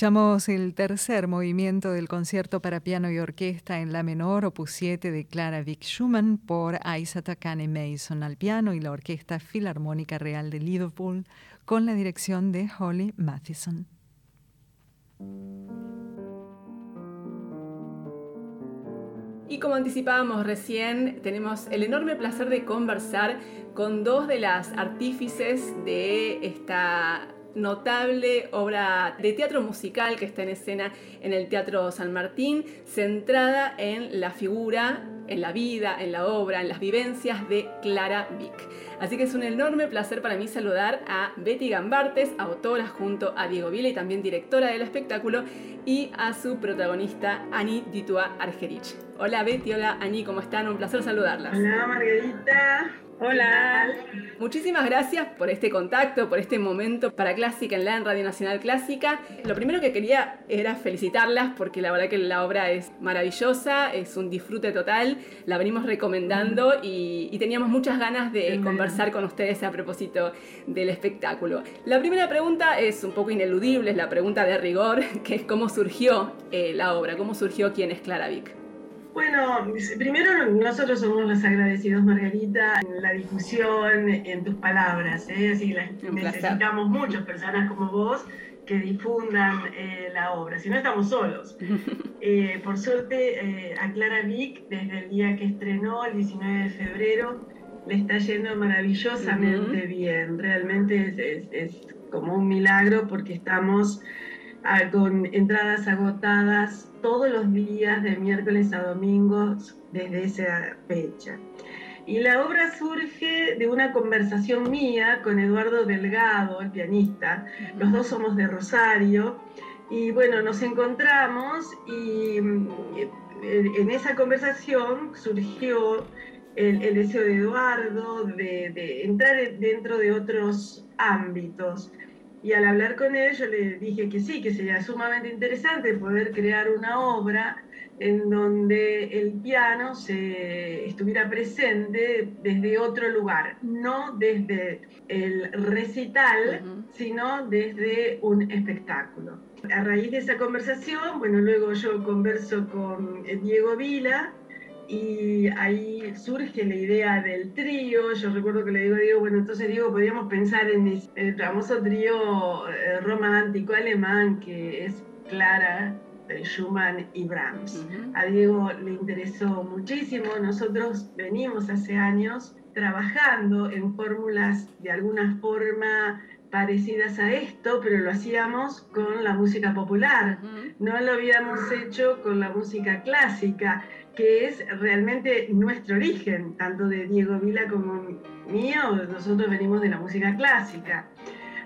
Escuchamos el tercer movimiento del concierto para piano y orquesta en la menor, opus 7 de Clara Vick Schumann por Isaac Takane Mason al piano y la Orquesta Filarmónica Real de Liverpool con la dirección de Holly Matheson. Y como anticipábamos recién, tenemos el enorme placer de conversar con dos de las artífices de esta notable obra de teatro musical que está en escena en el Teatro San Martín, centrada en la figura, en la vida, en la obra, en las vivencias de Clara Vick. Así que es un enorme placer para mí saludar a Betty Gambartes, autora junto a Diego Vila y también directora del espectáculo, y a su protagonista, Ani Ditua Argerich. Hola Betty, hola Ani, ¿cómo están? Un placer saludarlas. Hola Margarita. Hola. Muchísimas gracias por este contacto, por este momento para Clásica en la en Radio Nacional Clásica. Lo primero que quería era felicitarlas porque la verdad que la obra es maravillosa, es un disfrute total, la venimos recomendando y, teníamos muchas ganas de conversar con ustedes a propósito del espectáculo. La primera pregunta es un poco ineludible, es la pregunta de rigor, que es cómo surgió eh, la obra, cómo surgió quién es Clara Vick. Bueno, primero nosotros somos los agradecidos, Margarita, en la difusión, en tus palabras. ¿eh? Así necesitamos muchas personas como vos que difundan eh, la obra, si no estamos solos. Eh, por suerte, eh, a Clara Vick, desde el día que estrenó, el 19 de febrero, le está yendo maravillosamente bien. Realmente es, es, como un milagro porque estamos con entradas agotadas todos los días de miércoles a domingos desde esa fecha. Y la obra surge de una conversación mía con Eduardo Delgado, el pianista. Los dos somos de Rosario. Y bueno, nos encontramos y en esa conversación surgió el, deseo de Eduardo de, de, entrar dentro de otros ámbitos. Y al hablar con él, yo le dije que sí, que sería sumamente interesante poder crear una obra en donde el piano se estuviera presente desde otro lugar, no desde el recital, sino desde un espectáculo. A raíz de esa conversación, bueno, luego yo converso con Diego Vila, y ahí surge la idea del trío. Yo recuerdo que le digo a Diego, bueno, entonces Diego, podríamos pensar en el famoso trío eh, romántico alemán que es Clara, eh, Schumann y Brahms. A Diego le interesó muchísimo. Nosotros venimos hace años trabajando en fórmulas de alguna forma parecidas a esto, pero lo hacíamos con la música popular, no lo habíamos hecho con la música clásica que es realmente nuestro origen, tanto de Diego Vila como mío, nosotros venimos de la música clásica.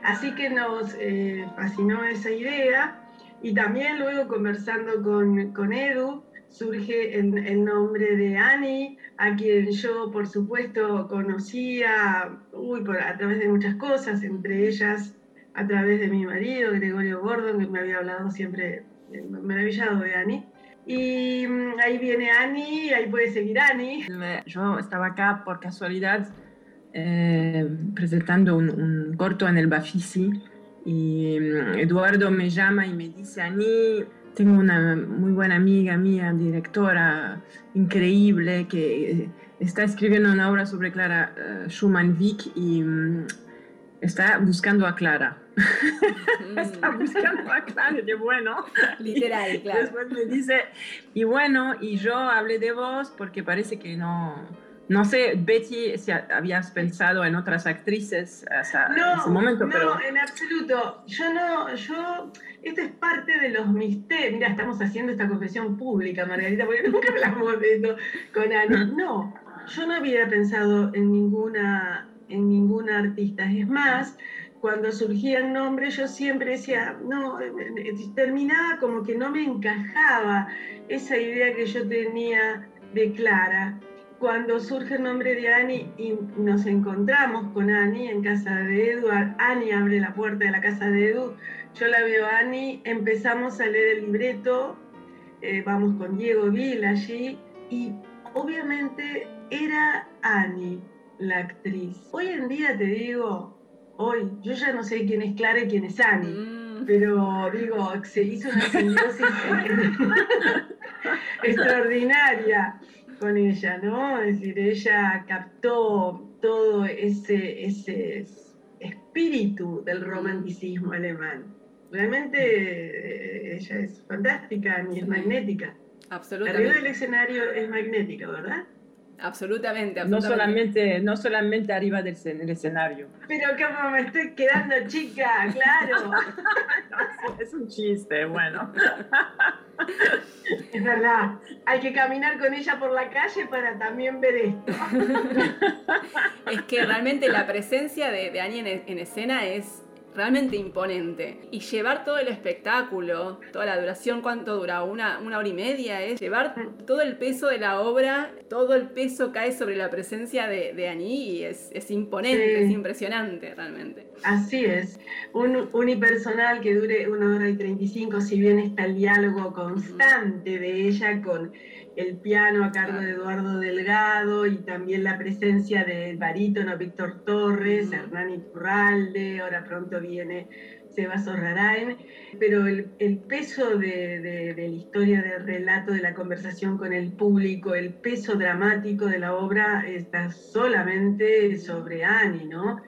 Así que nos eh, fascinó esa idea y también luego conversando con, con Edu surge el, el, nombre de Annie, a quien yo por supuesto conocía uy, por, a través de muchas cosas, entre ellas a través de mi marido, Gregorio Gordon, que me había hablado siempre eh, maravillado de Annie. Y mm, ahí viene Ani, ahí puede seguir Ani. Yo estaba acá por casualidad eh, presentando un, corto en el Bafisi y mm, Eduardo me llama y me dice, Ani, tengo una muy buena amiga mía, directora increíble, que está escribiendo una obra sobre Clara uh, Schumann-Vick y mm, está buscando a Clara. Está buscando a Clara, de bueno. Literal, claro. Después me dice, y bueno, y yo hablé de vos porque parece que no, no sé, Betty, si habías pensado en otras actrices hasta no, ese momento, no, pero... en absoluto. Yo no, yo, esto es parte de los misterios. Mira, estamos haciendo esta confesión pública, Margarita, porque nunca hablamos de esto con Ana. No, yo no había pensado en ninguna en ninguna artista. Es más, cuando surgían nombres yo siempre decía, no, terminaba como que no me encajaba esa idea que yo tenía de Clara. Cuando surge el nombre de Annie y nos encontramos con Annie en casa de Edu, Annie abre la puerta de la casa de Edu, yo la veo a Annie, empezamos a leer el libreto, eh, vamos con Diego Vil allí y obviamente era Annie la actriz. Hoy en día te digo, hoy, yo ya no sé quién es Clara y quién es Annie. Mm. pero digo, se hizo una simbiosis extraordinaria con ella, ¿no? Es decir, ella captó todo ese, ese espíritu del romanticismo alemán. Realmente eh, ella es fantástica y es magnética. Absolutamente. Arriba del escenario es magnética, ¿verdad? Absolutamente, No solamente, no solamente arriba del escenario. Pero como me estoy quedando chica, claro. es un chiste, bueno. Es verdad, hay que caminar con ella por la calle para también ver esto. es que realmente la presencia de, de Annie en escena es realmente imponente. Y llevar todo el espectáculo, toda la duración, ¿cuánto dura? Una, una hora y media, es llevar todo el peso de la obra, todo el peso cae sobre la presencia de, de Annie y es, es imponente, es impresionante realmente. Así es. Un unipersonal que dure una hora y 35, si bien está el diálogo constante de ella con el piano a cargo de Eduardo Delgado y también la presencia del barítono Víctor Torres, Hernán Iturralde, ahora pronto viene Sebas Orrarain, pero el, peso de, la historia del relato, de la conversación con el público, el peso dramático de la obra está solamente sobre Annie, ¿no?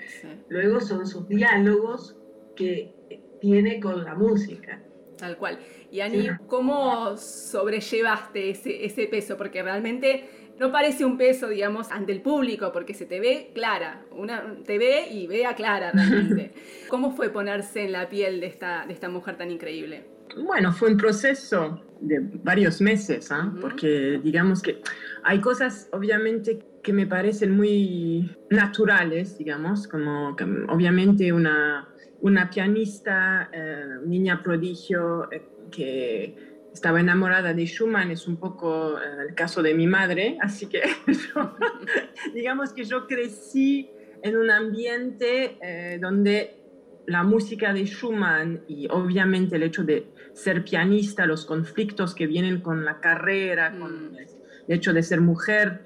Luego son sus diálogos que tiene con la música. Tal cual. Y Ani, ¿cómo sobrellevaste ese, ese peso? Porque realmente no parece un peso, digamos, ante el público, porque se te ve clara, una, te ve y vea clara realmente. ¿Cómo fue ponerse en la piel de esta, de esta mujer tan increíble? Bueno, fue un proceso de varios meses, ¿ah? porque digamos que hay cosas obviamente que me parecen muy naturales, digamos, como obviamente una, una pianista, eh, niña prodigio, eh, que estaba enamorada de Schumann, es un poco eh, el caso de mi madre, así que digamos que yo crecí en un ambiente donde la música de Schumann y obviamente el hecho de ser pianista, los conflictos que vienen con la carrera, con mm. el hecho de ser mujer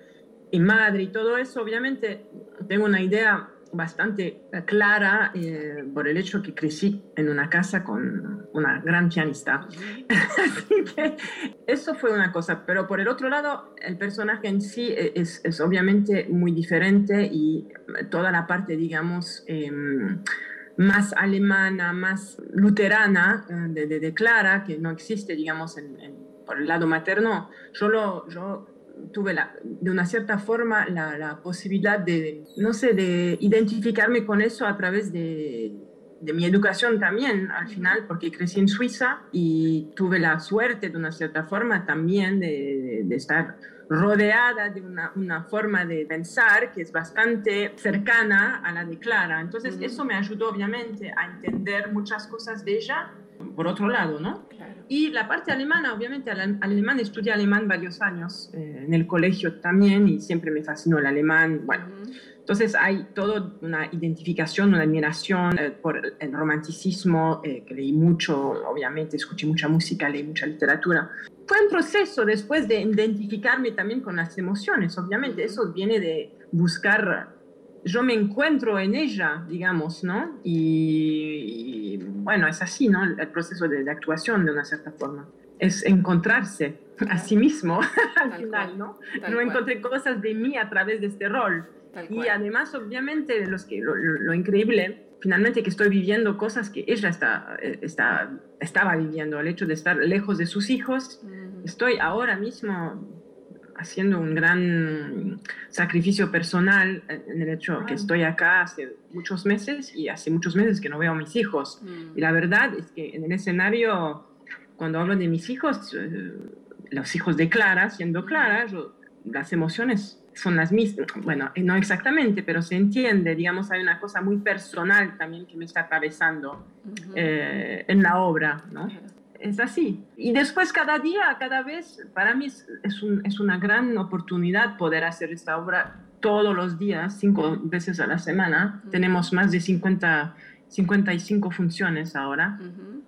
y madre y todo eso, obviamente tengo una idea bastante clara eh, por el hecho que crecí en una casa con una gran pianista. Así que eso fue una cosa, pero por el otro lado, el personaje en sí e, es, es obviamente muy diferente y toda la parte, digamos, em, más alemana, más luterana eh, de, de, Clara, que no existe, digamos, en, por el lado materno, yo, lo, yo tuve la, de una cierta forma la, la, posibilidad de, no sé, de identificarme con eso a través de, de, mi educación también, al final, porque crecí en Suiza y tuve la suerte de una cierta forma también de, de estar rodeada de una, una, forma de pensar que es bastante cercana a la de Clara. Entonces, eso me ayudó obviamente a entender muchas cosas de ella por otro lado, ¿no? Y la parte alemana, obviamente, alemán, estudié alemán varios años eh, en el colegio también y siempre me fascinó el alemán. Bueno, entonces hay toda una identificación, una admiración eh, por el romanticismo, eh, que leí mucho, obviamente, escuché mucha música, leí mucha literatura. Fue un proceso después de identificarme también con las emociones, obviamente, eso viene de buscar yo me encuentro en ella, digamos, ¿no? Y, bueno, es así, ¿no? El, proceso de, actuación de una cierta forma. Es encontrarse a sí mismo al final, ¿no? no encontré cosas de mí a través de este rol. y además, obviamente, los que, lo, increíble, finalmente que estoy viviendo cosas que ella está, eh, está, estaba viviendo, el hecho de estar lejos de sus hijos. Estoy ahora mismo haciendo un gran sacrificio personal en el hecho que estoy acá hace muchos meses y hace muchos meses que no veo a mis hijos. Mm. Y la verdad es que en el escenario, cuando hablo de mis hijos, eh, los hijos de Clara, siendo Clara, las emociones son las mismas. Bueno, no exactamente, pero se entiende, digamos, hay una cosa muy personal también que me está atravesando eh, en la obra, ¿no? Es así. Y después cada día, cada vez, para mí es, es, una gran oportunidad poder hacer esta obra todos los días, cinco veces a la semana. Tenemos más de 50 55 funciones ahora,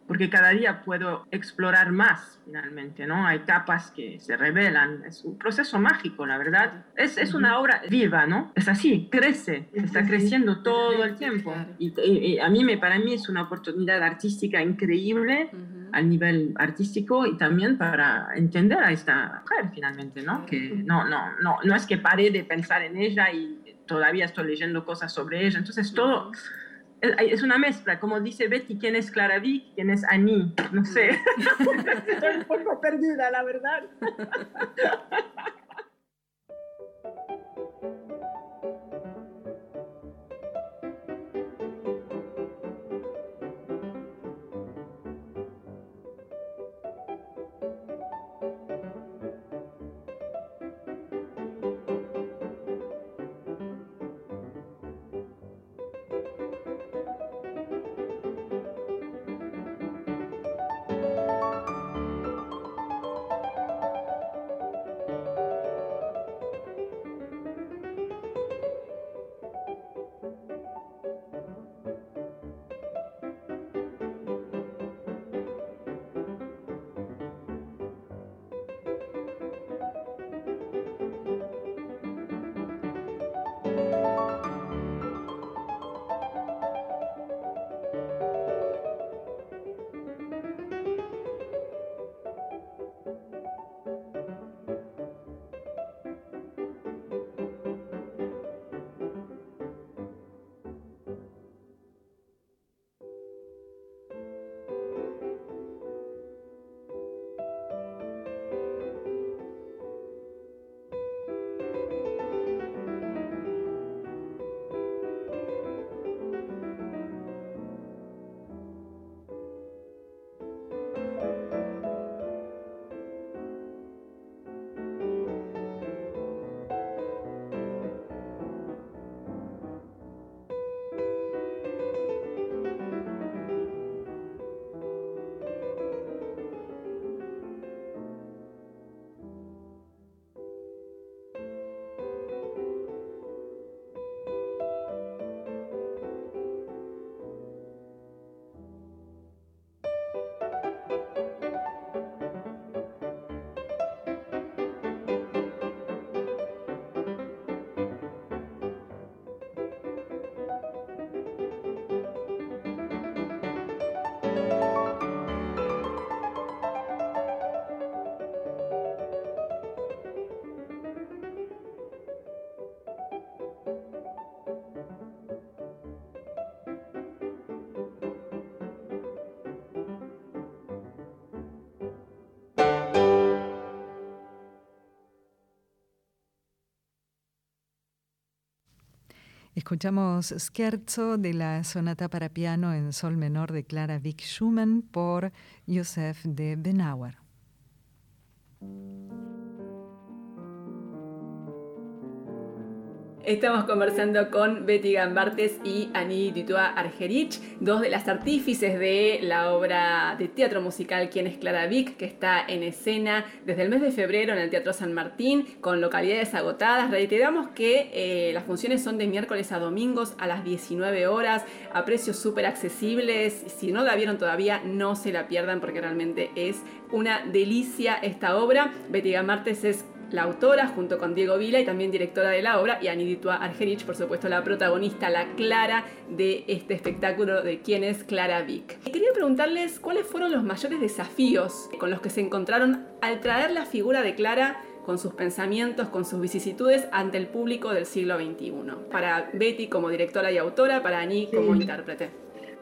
porque cada día puedo explorar más finalmente, ¿no? Hay capas que se revelan, es un proceso mágico, la verdad. Es, es una obra viva, ¿no? Es así, crece, está creciendo todo el tiempo. Y, a mí, me, para mí es una oportunidad artística increíble a nivel artístico y también para entender a esta mujer finalmente, ¿no? Que no, no, no, no es que pare de pensar en ella y todavía estoy leyendo cosas sobre ella. Entonces todo es una mezcla, como dice Betty, quién es Clara Vick, quién es Annie, no sé. Estoy un poco perdida, la verdad. Escuchamos Scherzo de la sonata para piano en sol menor de Clara Vick Schumann por Joseph de Benauer. Estamos conversando con Betty Gambartes y Annie Dutois Argerich, dos de las artífices de la obra de teatro musical Quién es Clara Vick, que está en escena desde el mes de febrero en el Teatro San Martín, con localidades agotadas. Reiteramos que eh, las funciones son de miércoles a domingos a las 19 horas, a precios súper accesibles. Si no la vieron todavía, no se la pierdan porque realmente es una delicia esta obra. Betty Gambartes es la autora, junto con Diego Vila y también directora de la obra, y Aniditua Argerich, por supuesto, la protagonista, la Clara de este espectáculo de quién es Clara Vick. Quería preguntarles cuáles fueron los mayores desafíos con los que se encontraron al traer la figura de Clara con sus pensamientos, con sus vicisitudes ante el público del siglo XXI. Para Betty como directora y autora, para Ani como intérprete.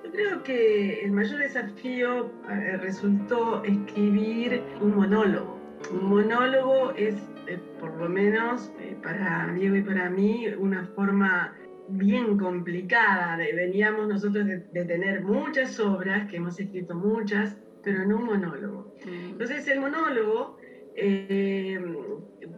Yo creo que el mayor desafío eh, resultó escribir un monólogo. Un monólogo es eh, por lo menos eh, para Diego y para mí, una forma bien complicada. veníamos nosotros de, tener muchas obras, que hemos escrito muchas, pero en un monólogo. Mm. Entonces el monólogo, eh,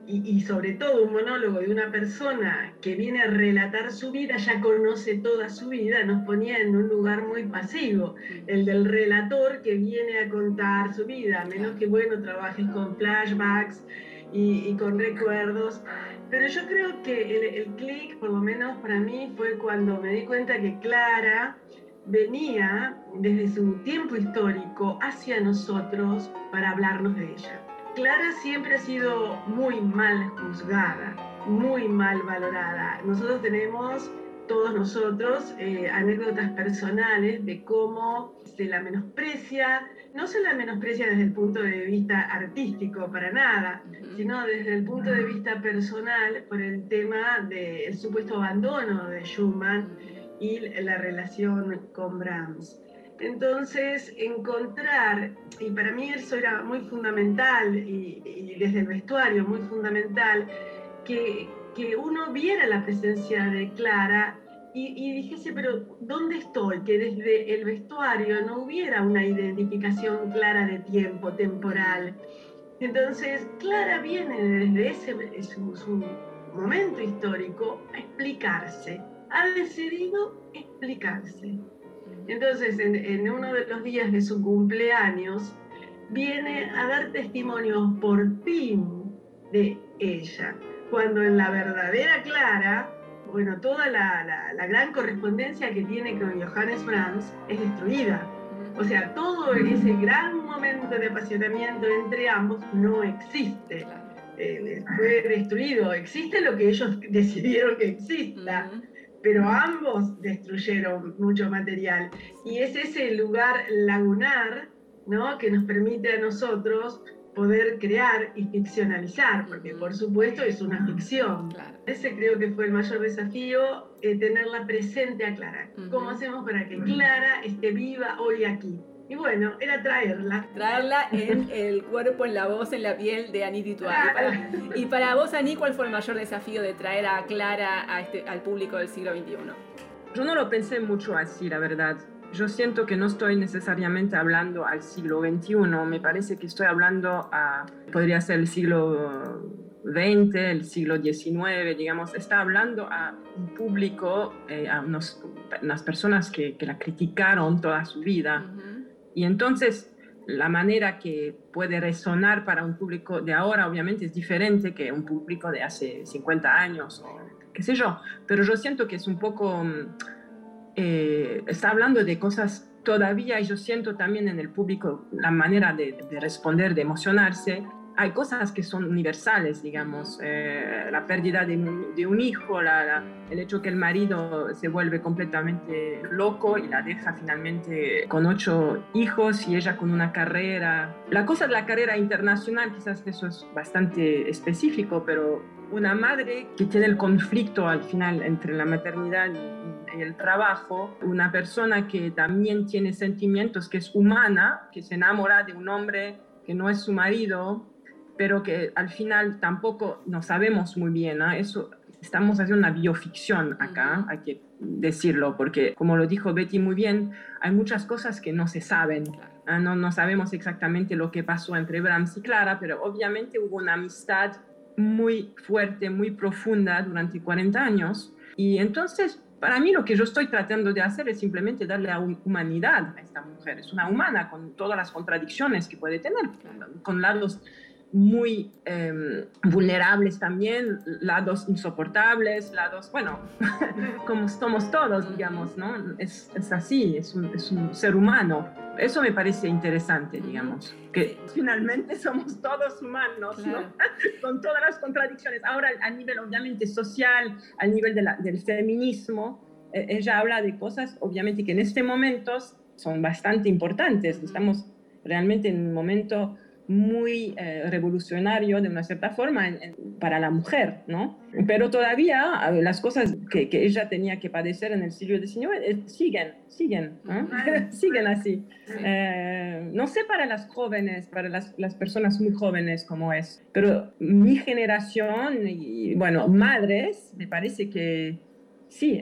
y, sobre todo un monólogo de una persona que viene a relatar su vida, ya conoce toda su vida, nos ponía en un lugar muy pasivo, el del relator que viene a contar su vida, a menos que, bueno, trabajes con flashbacks y, con recuerdos. Pero yo creo que el, el clic, por lo menos para mí, fue cuando me di cuenta que Clara venía desde su tiempo histórico hacia nosotros para hablarnos de ella. Clara siempre ha sido muy mal juzgada, muy mal valorada. Nosotros tenemos, todos nosotros, eh, anécdotas personales de cómo se la menosprecia, no se la menosprecia desde el punto de vista artístico para nada, sino desde el punto de vista personal por el tema del supuesto abandono de Schumann y la relación con Brahms. Entonces, encontrar, y para mí eso era muy fundamental, y, desde el vestuario muy fundamental, que, que, uno viera la presencia de Clara y, y, dijese, pero ¿dónde estoy? Que desde el vestuario no hubiera una identificación clara de tiempo, temporal. Entonces, Clara viene desde ese su, su momento histórico a explicarse, ha decidido explicarse. Entonces, en, uno de los días de su cumpleaños, viene a dar testimonio por fin de ella, cuando en la verdadera Clara, bueno, toda la, gran correspondencia que tiene con Johannes Brahms es destruida. O sea, todo ese gran momento de apasionamiento entre ambos no existe. Eh, fue destruido. Existe lo que ellos decidieron que exista pero ambos destruyeron mucho material. Y es ese lugar lagunar ¿no? que nos permite a nosotros poder crear y ficcionalizar, porque por supuesto es una ficción. Ese creo que fue el mayor desafío, eh, tenerla presente a Clara. ¿Cómo hacemos para que Clara esté viva hoy aquí? Y bueno, era traerla. Traerla en el cuerpo, en la voz, en la piel de Annie Titual. Y para, vos, Annie, ¿cuál fue el mayor desafío de traer a Clara a este, al público del siglo XXI? Yo no lo pensé mucho así, la verdad. Yo siento que no estoy necesariamente hablando al siglo XXI, me parece que estoy hablando a, podría ser el siglo XX, el siglo XIX, digamos, está hablando a un público, eh, a unas personas que, que, la criticaron toda su vida. Y entonces la manera que puede resonar para un público de ahora obviamente es diferente que un público de hace 50 años o qué sé yo, pero yo siento que es un poco, mm, eh, está hablando de cosas todavía y yo siento también en el público la manera de, de responder, de emocionarse, hay cosas que son universales, digamos, eh, la pérdida de un, hijo, el hecho que el marido se vuelve completamente loco y la deja finalmente con ocho hijos y ella con una carrera. La cosa de la carrera internacional, quizás eso es bastante específico, pero una madre que tiene el conflicto al final entre la maternidad y, y el trabajo, una persona que también tiene sentimientos, que es humana, que se enamora de un hombre que no es su marido, pero que al final tampoco no sabemos muy bien. Eso estamos haciendo una bioficción acá, hay que decirlo, porque como lo dijo Betty muy bien, hay muchas cosas que no se saben. ¿ah? No, no sabemos exactamente lo que pasó entre Brahms y Clara, pero obviamente hubo una amistad muy fuerte, muy profunda durante 40 años. Y entonces, para mí lo que yo estoy tratando de hacer es simplemente darle a humanidad a esta mujer. Es una humana con todas las contradicciones que puede tener, con lados muy em, vulnerables también, lados insoportables, lados, bueno, como somos todos, digamos, ¿no? Es, es así, es un, es un, ser humano. Eso me parece interesante, digamos, que finalmente somos todos humanos, ¿no? Con todas las contradicciones. Ahora, a nivel obviamente social, al nivel de la, del feminismo, e, ella habla de cosas, obviamente, que en este momento son bastante importantes. Estamos realmente en un momento muy eh, revolucionario de una cierta forma para la mujer, ¿no? Pero todavía las cosas que, que, ella tenía que padecer en el siglo XIX eh, siguen, siguen, siguen así. Eh, no sé para las jóvenes, para las, las, personas muy jóvenes como es, pero mi generación y, bueno, madres, me parece que sí,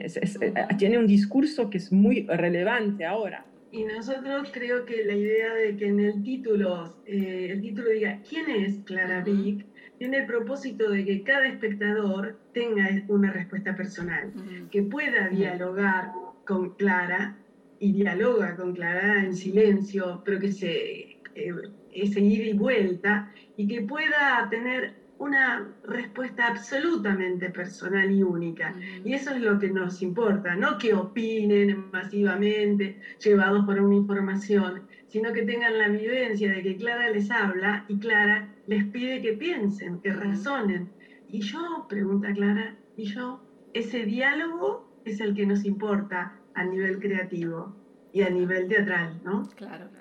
tiene un discurso que es muy relevante ahora. Y nosotros creo que la idea de que en el título, eh, el título diga ¿Quién es Clara Vick? tiene el propósito de que cada espectador tenga una respuesta personal, que pueda dialogar con Clara y dialoga con Clara en silencio, pero que se, eh, ese ida y vuelta y que pueda tener una respuesta absolutamente personal y única. Y eso es lo que nos importa, no que opinen masivamente, llevados por una información, sino que tengan la vivencia de que Clara les habla y Clara les pide que piensen, que razonen. Y yo, pregunta Clara, y yo, ese diálogo es el que nos importa a nivel creativo y a nivel teatral, ¿no? Claro.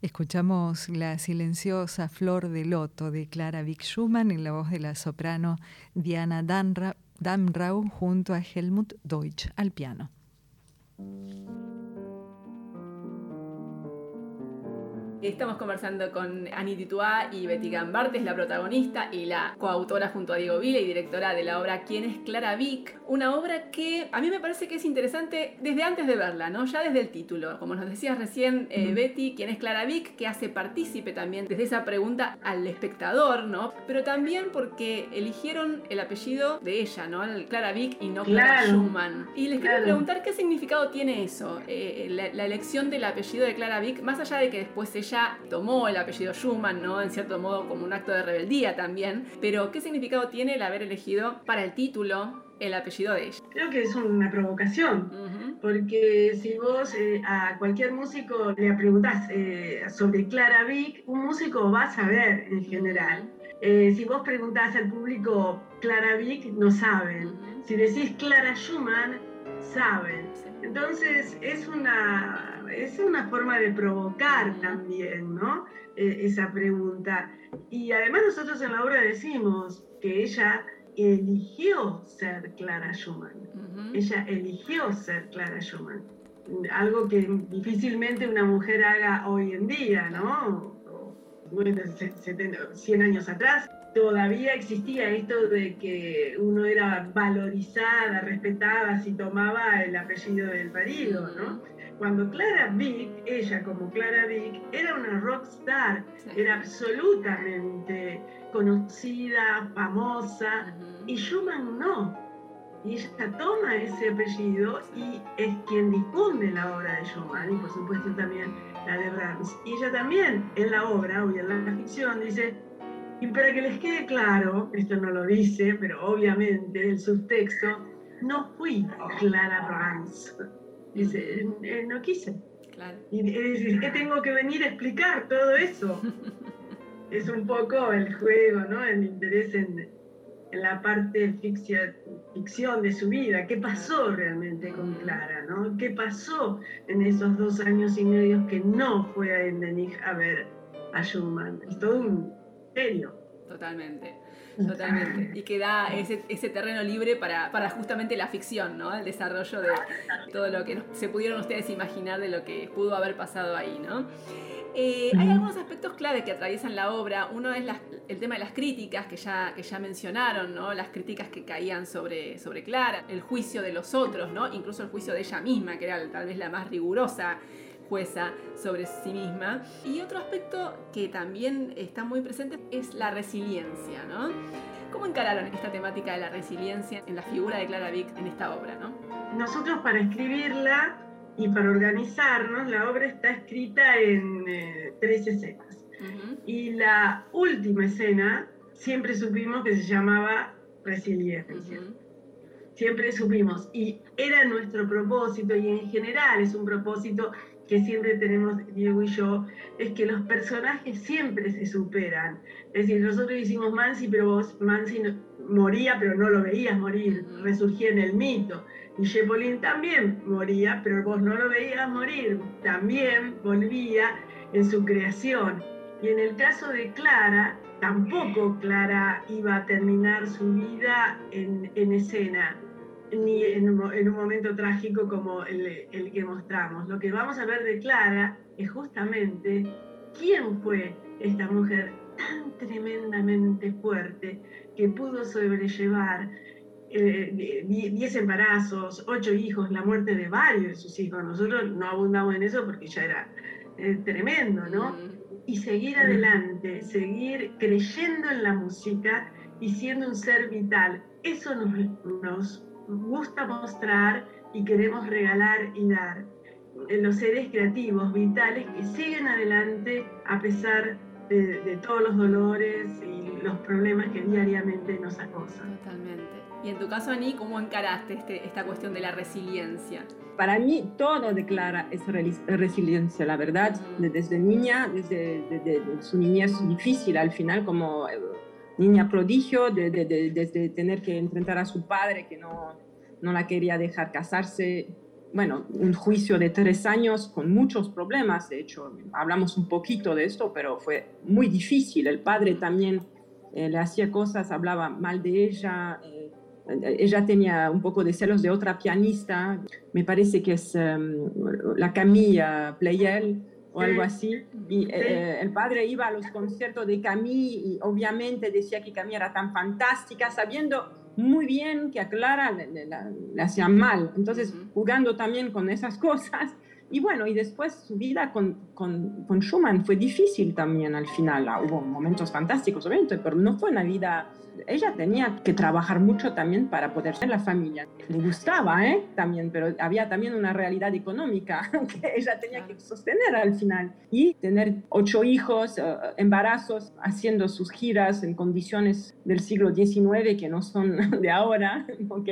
Escuchamos la silenciosa Flor de Loto de Clara Vick Schumann en la voz de la soprano Diana Damrau junto a Helmut Deutsch al piano. Estamos conversando con Annie Tituá y Betty Gambart, es la protagonista y la coautora junto a Diego Vila y directora de la obra ¿Quién es Clara Vick? Una obra que a mí me parece que es interesante desde antes de verla, ¿no? Ya desde el título. Como nos decías recién, eh, Betty, ¿quién es Clara Vick? Que hace partícipe también desde esa pregunta al espectador, ¿no? Pero también porque eligieron el apellido de ella, ¿no? Clara Vick y no Clara Schumann. Y les quiero preguntar qué significado tiene eso, eh, la, la elección del apellido de Clara Vick, más allá de que después ella ella tomó el apellido Schumann, ¿no? En cierto modo como un acto de rebeldía también. Pero, ¿qué significado tiene el haber elegido para el título el apellido de ella? Creo que es una provocación, porque si vos eh, a cualquier músico le preguntás eh, sobre Clara Vick, un músico va a saber en general. Eh, si vos preguntás al público Clara Vick, no saben. Si decís Clara Schumann, saben. Entonces es una, es una forma de provocar también, ¿no? E, esa pregunta. Y además nosotros en la obra decimos que ella eligió ser Clara Schumann. Ella eligió ser Clara Schumann. Algo que difícilmente una mujer haga hoy en día, ¿no? 100 años atrás todavía existía esto de que uno era valorizada, respetada si tomaba el apellido del marido, ¿no? Cuando Clara Vick, ella como Clara Vick, era una rockstar, era absolutamente conocida, famosa, y Schumann no. Y ella toma ese apellido y es quien difunde la obra de Schumann y por supuesto también la de Brahms. Y ella también en la obra o en la ficción dice, y para que les quede claro, esto no lo dice, pero obviamente el subtexto, no fui Clara Brahms. Dice, eh, no quise. Y es decir, que tengo que venir a explicar todo eso. es un poco el juego, ¿no? El interés en, en la parte ficción, ficción de su vida, qué pasó realmente con Clara, ¿no? ¿Qué pasó en esos dos años y medio que no fue a Endenich a ver a Schumann? Es todo un serio. Totalmente. Totalmente. Y que da ese, ese terreno libre para, para, justamente la ficción, ¿no? El desarrollo de todo lo que se pudieron ustedes imaginar de lo que pudo haber pasado ahí, ¿no? Eh, hay algunos aspectos clave que atraviesan la obra. Uno es el tema de las críticas que ya, que ya mencionaron, ¿no? las críticas que caían sobre, sobre Clara, el juicio de los otros, ¿no? incluso el juicio de ella misma, que era tal vez la más rigurosa jueza sobre sí misma. Y otro aspecto que también está muy presente es la resiliencia. ¿no? ¿Cómo encararon esta temática de la resiliencia en la figura de Clara Vick en esta obra? ¿no? Nosotros para escribirla y para organizarnos, la obra está escrita en eh, tres escenas. Y la última escena, siempre supimos que se llamaba resiliencia. Siempre supimos. Y era nuestro propósito, y en general es un propósito que siempre tenemos Diego y yo, es que los personajes siempre se superan. Es decir, nosotros hicimos Mansi, pero vos, Mansi moría, pero no lo veías morir, resurgía en el mito. Y Jepolin también moría, pero vos no lo veías morir, también volvía en su creación. Y en el caso de Clara, tampoco Clara iba a terminar su vida en, escena, ni en un, momento trágico como el, el que mostramos. Lo que vamos a ver de Clara es justamente quién fue esta mujer tan tremendamente fuerte que pudo sobrellevar 10 eh, embarazos, 8 hijos, la muerte de varios de sus hijos. Nosotros no abundamos en eso porque ya era eh, tremendo, ¿no? Y seguir adelante, seguir creyendo en la música y siendo un ser vital. Eso nos, nos gusta mostrar y queremos regalar y dar. Los seres creativos, vitales, que siguen adelante a pesar de, de todos los dolores y los problemas que diariamente nos acosan. Totalmente. Y en tu caso, Ani, ¿cómo encaraste este, esta cuestión de la resiliencia? Para mí todo declara es resiliencia, la verdad, desde niña, desde, su niñez difícil al final como eh, niña prodigio, desde tener que enfrentar a su padre que no, no la quería dejar casarse, bueno, un juicio de tres años con muchos problemas, de hecho, hablamos un poquito de esto, pero fue muy difícil. El padre también eh, le hacía cosas, hablaba mal de ella, eh, ella tenía un poco de celos de otra pianista, me parece que es em, la Camilla Pleyel o algo así, y eh, el padre iba a los conciertos de Camille y obviamente decía que Camille era tan fantástica, sabiendo muy bien que a Clara le, hacían mal, entonces jugando también con esas cosas. Y bueno, y después su vida con, con, con Schumann fue difícil también al final. Ah, hubo momentos fantásticos, obviamente, pero no fue una vida ella tenía que trabajar mucho también para poder ser la familia. Le gustaba, ¿eh? También, pero había también una realidad económica que ella tenía que sostener al final. Y tener ocho hijos, eh, embarazos, haciendo sus giras en condiciones del siglo XIX que no son de ahora, ¿ok?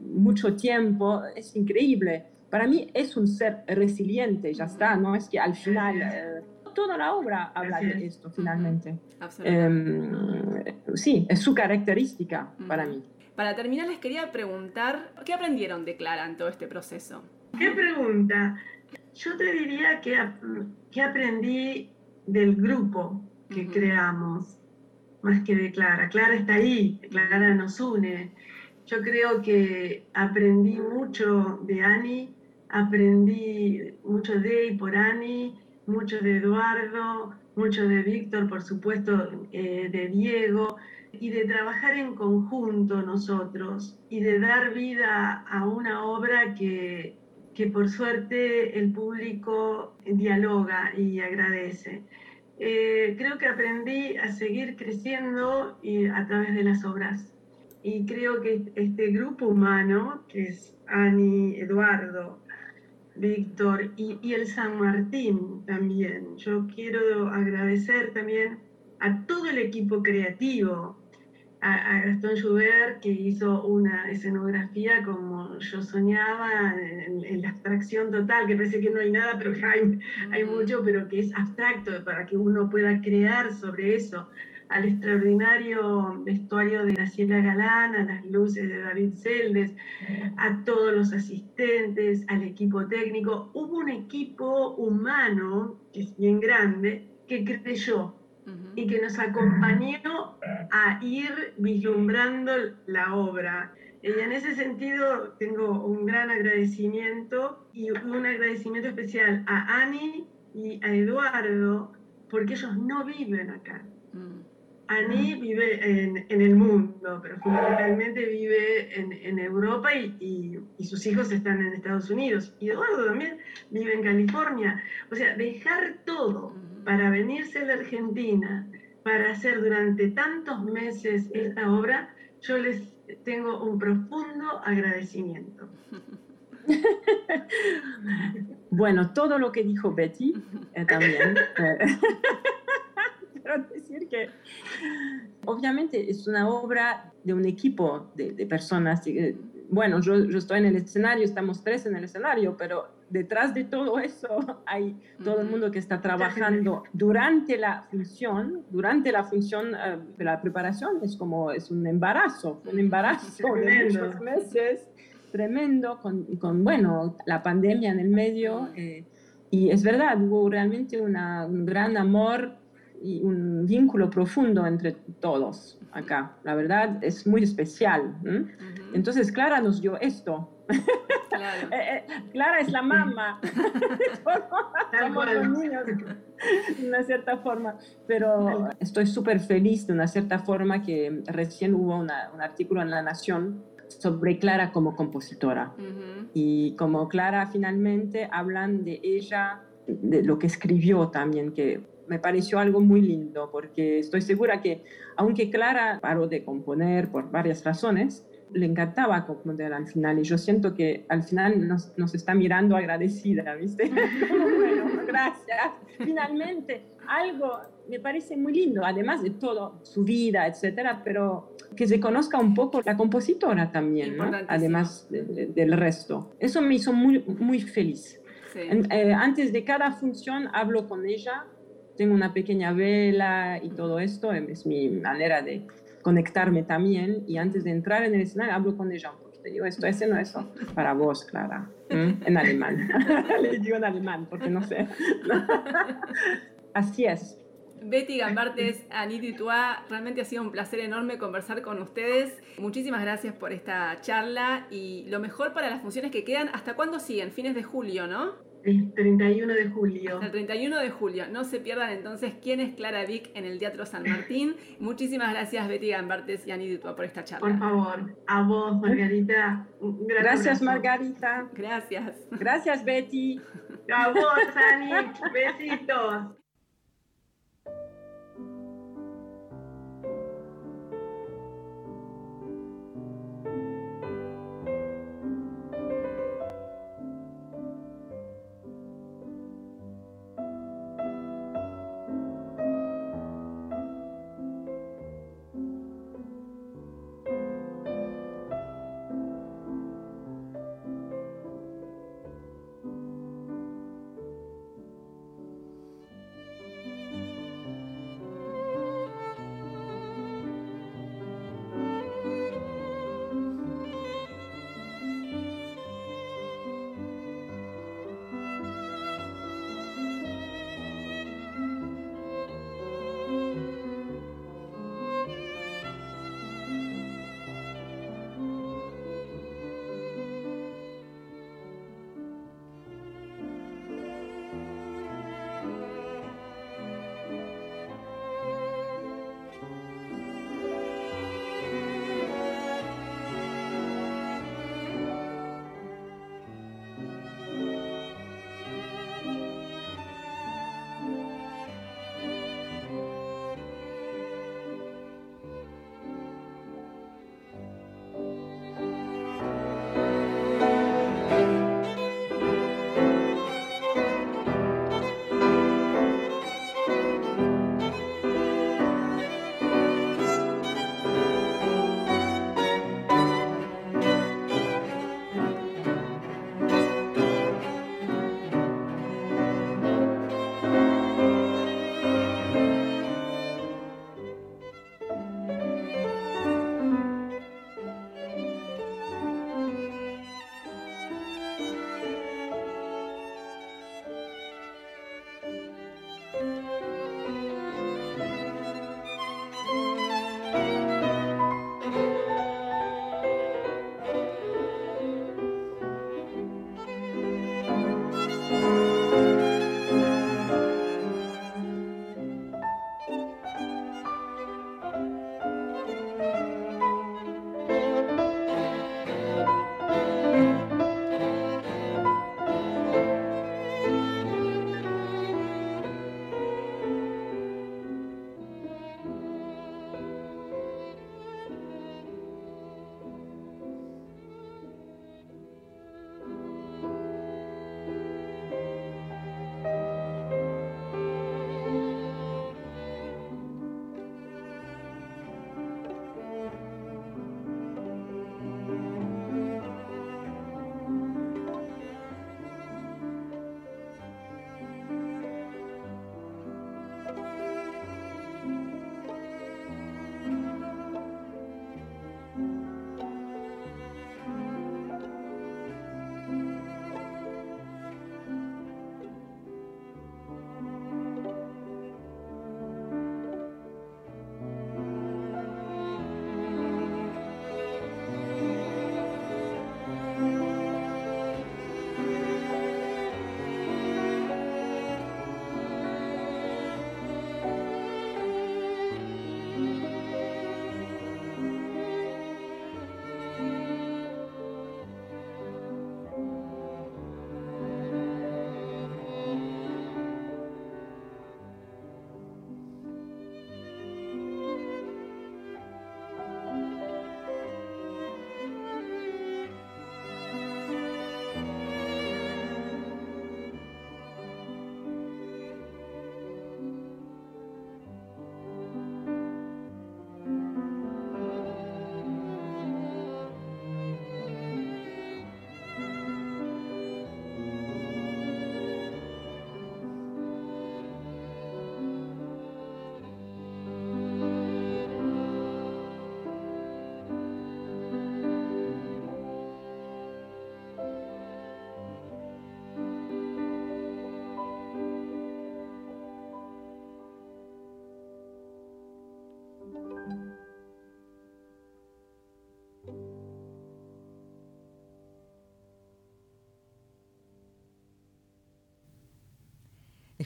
Mucho tiempo, es increíble. Para mí es un ser resiliente, ya está, no es que al final... Eh, toda la obra habla de esto finalmente. Em, sí, es su característica para mí. Para terminar, les quería preguntar, ¿qué aprendieron de Clara en todo este proceso? ¿Qué pregunta? Yo te diría que, que aprendí del grupo que creamos, más que de Clara. Clara está ahí, Clara nos une. Yo creo que aprendí mucho de Ani, aprendí mucho de y por Ani, mucho de Eduardo, mucho de Víctor, por supuesto, eh, de Diego, y de trabajar en conjunto nosotros y de dar vida a una obra que, que por suerte el público dialoga y agradece. eh, creo que aprendí a seguir creciendo y a través de las obras. Y creo que este grupo humano, que es Ani, Eduardo, Víctor y, y, el San Martín también. Yo quiero agradecer también a todo el equipo creativo, a, Gastón Joubert, que hizo una escenografía como yo soñaba, en, la abstracción total, que parece que no hay nada, pero hay, hay mucho, pero que es abstracto para que uno pueda crear sobre eso. Al extraordinario vestuario de Graciela Galán, a las luces de David Celdes, a todos los asistentes, al equipo técnico. Hubo un equipo humano, que es bien grande, que creyó y que nos acompañó a ir vislumbrando la obra. Y en ese sentido tengo un gran agradecimiento y un agradecimiento especial a Ani y a Eduardo, porque ellos no viven acá. Ani vive en, en, el mundo, pero fundamentalmente vive en, en Europa y, y, sus hijos están en Estados Unidos. Y Eduardo también vive en California. O sea, dejar todo para venirse a la Argentina, para hacer durante tantos meses esta obra, yo les tengo un profundo agradecimiento. Bueno, todo lo que dijo Betty eh, también. Eh, quiero decir que obviamente es una obra de un equipo de, de personas. Eh, bueno, yo, yo, estoy en el escenario, estamos tres en el escenario, pero detrás de todo eso hay todo el mundo que está trabajando durante la función, durante la función eh, de la preparación, es como es un embarazo, un embarazo de muchos meses, tremendo, con, con, bueno, la pandemia en el medio. Eh, y es verdad, hubo realmente una, un gran amor y un vínculo profundo entre todos acá. La verdad es muy especial. Entonces Clara nos dio esto. Claro. Eh, eh, Clara es la mamá. Somos los niños, de una cierta forma. Pero estoy súper feliz de una cierta forma que recién hubo un artículo en La Nación sobre Clara como compositora. Y como Clara finalmente hablan de ella, de lo que escribió también, que me pareció algo muy lindo, porque estoy segura que, aunque Clara paró de componer por varias razones, le encantaba componer al final y yo siento que al final nos, nos está mirando agradecida, ¿viste? bueno, gracias. Finalmente, algo me parece muy lindo, además de todo, su vida, etcétera, pero que se conozca un poco la compositora también, ¿no? además del resto. Eso me hizo muy, muy feliz. Eh, antes de cada función hablo con ella, tengo una pequeña vela y todo esto, es mi manera de conectarme también y antes de entrar en el escenario hablo con ella un poquito. Digo, esto, ese no, eso. Para vos, Clara. En alemán. Le digo en alemán porque no sé. Así es. Betty Gambartes, Anita Tua, realmente ha sido un placer enorme conversar con ustedes. Muchísimas gracias por esta charla y lo mejor para las funciones que quedan. ¿Hasta cuándo siguen? Fines de julio, ¿no? El 31 de julio. el 31 de julio. No se pierdan entonces quién es Clara Vic en el Teatro San Martín. Muchísimas gracias Betty Gambartes y Ani Dutua por esta charla. Por favor, a vos Margarita. Gracias Margarita. Gracias. Gracias Betty. A vos Ani. Besitos.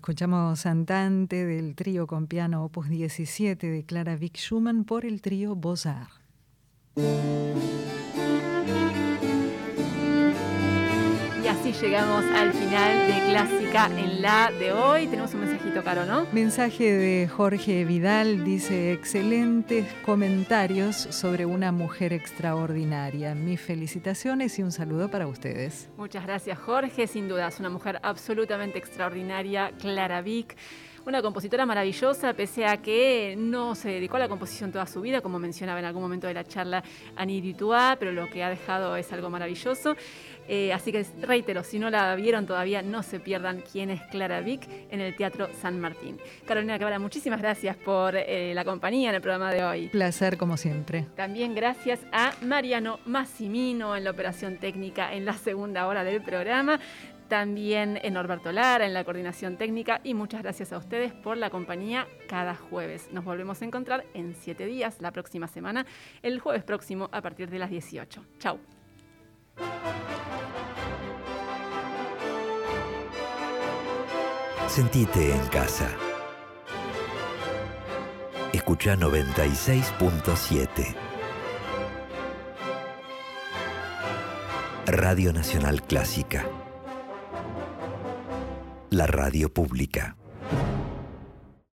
Escuchamos Andante del trío con piano opus 17 de Clara Vick Schumann por el trío Beaux-Arts. así llegamos al final de Clásica en la de hoy. Tenemos un mensajito, Caro, ¿no? Mensaje de Jorge Vidal, dice, excelentes comentarios sobre una mujer extraordinaria. Mis felicitaciones y un saludo para ustedes. Muchas gracias, Jorge. Sin duda, es una mujer absolutamente extraordinaria, Clara Vick. Una compositora maravillosa, pese a que no se dedicó a la composición toda su vida, como mencionaba en algún momento de la charla Annie Dutois, pero lo que ha dejado es algo maravilloso. Eh, así que reitero, si no la vieron todavía, no se pierdan quién es Clara Vick en el Teatro San Martín. Carolina Cabra, muchísimas gracias por eh, la compañía en el programa de hoy. Placer, como siempre. También gracias a Mariano Massimino en la operación técnica en la segunda hora del programa también en Norberto Lara en la coordinación técnica y muchas gracias a ustedes por la compañía cada jueves. Nos volvemos a encontrar en siete días la próxima semana, el jueves próximo a partir de las 18. Chau. Sentite en casa. Escucha 96.7. Radio Nacional Clásica. La radio pública.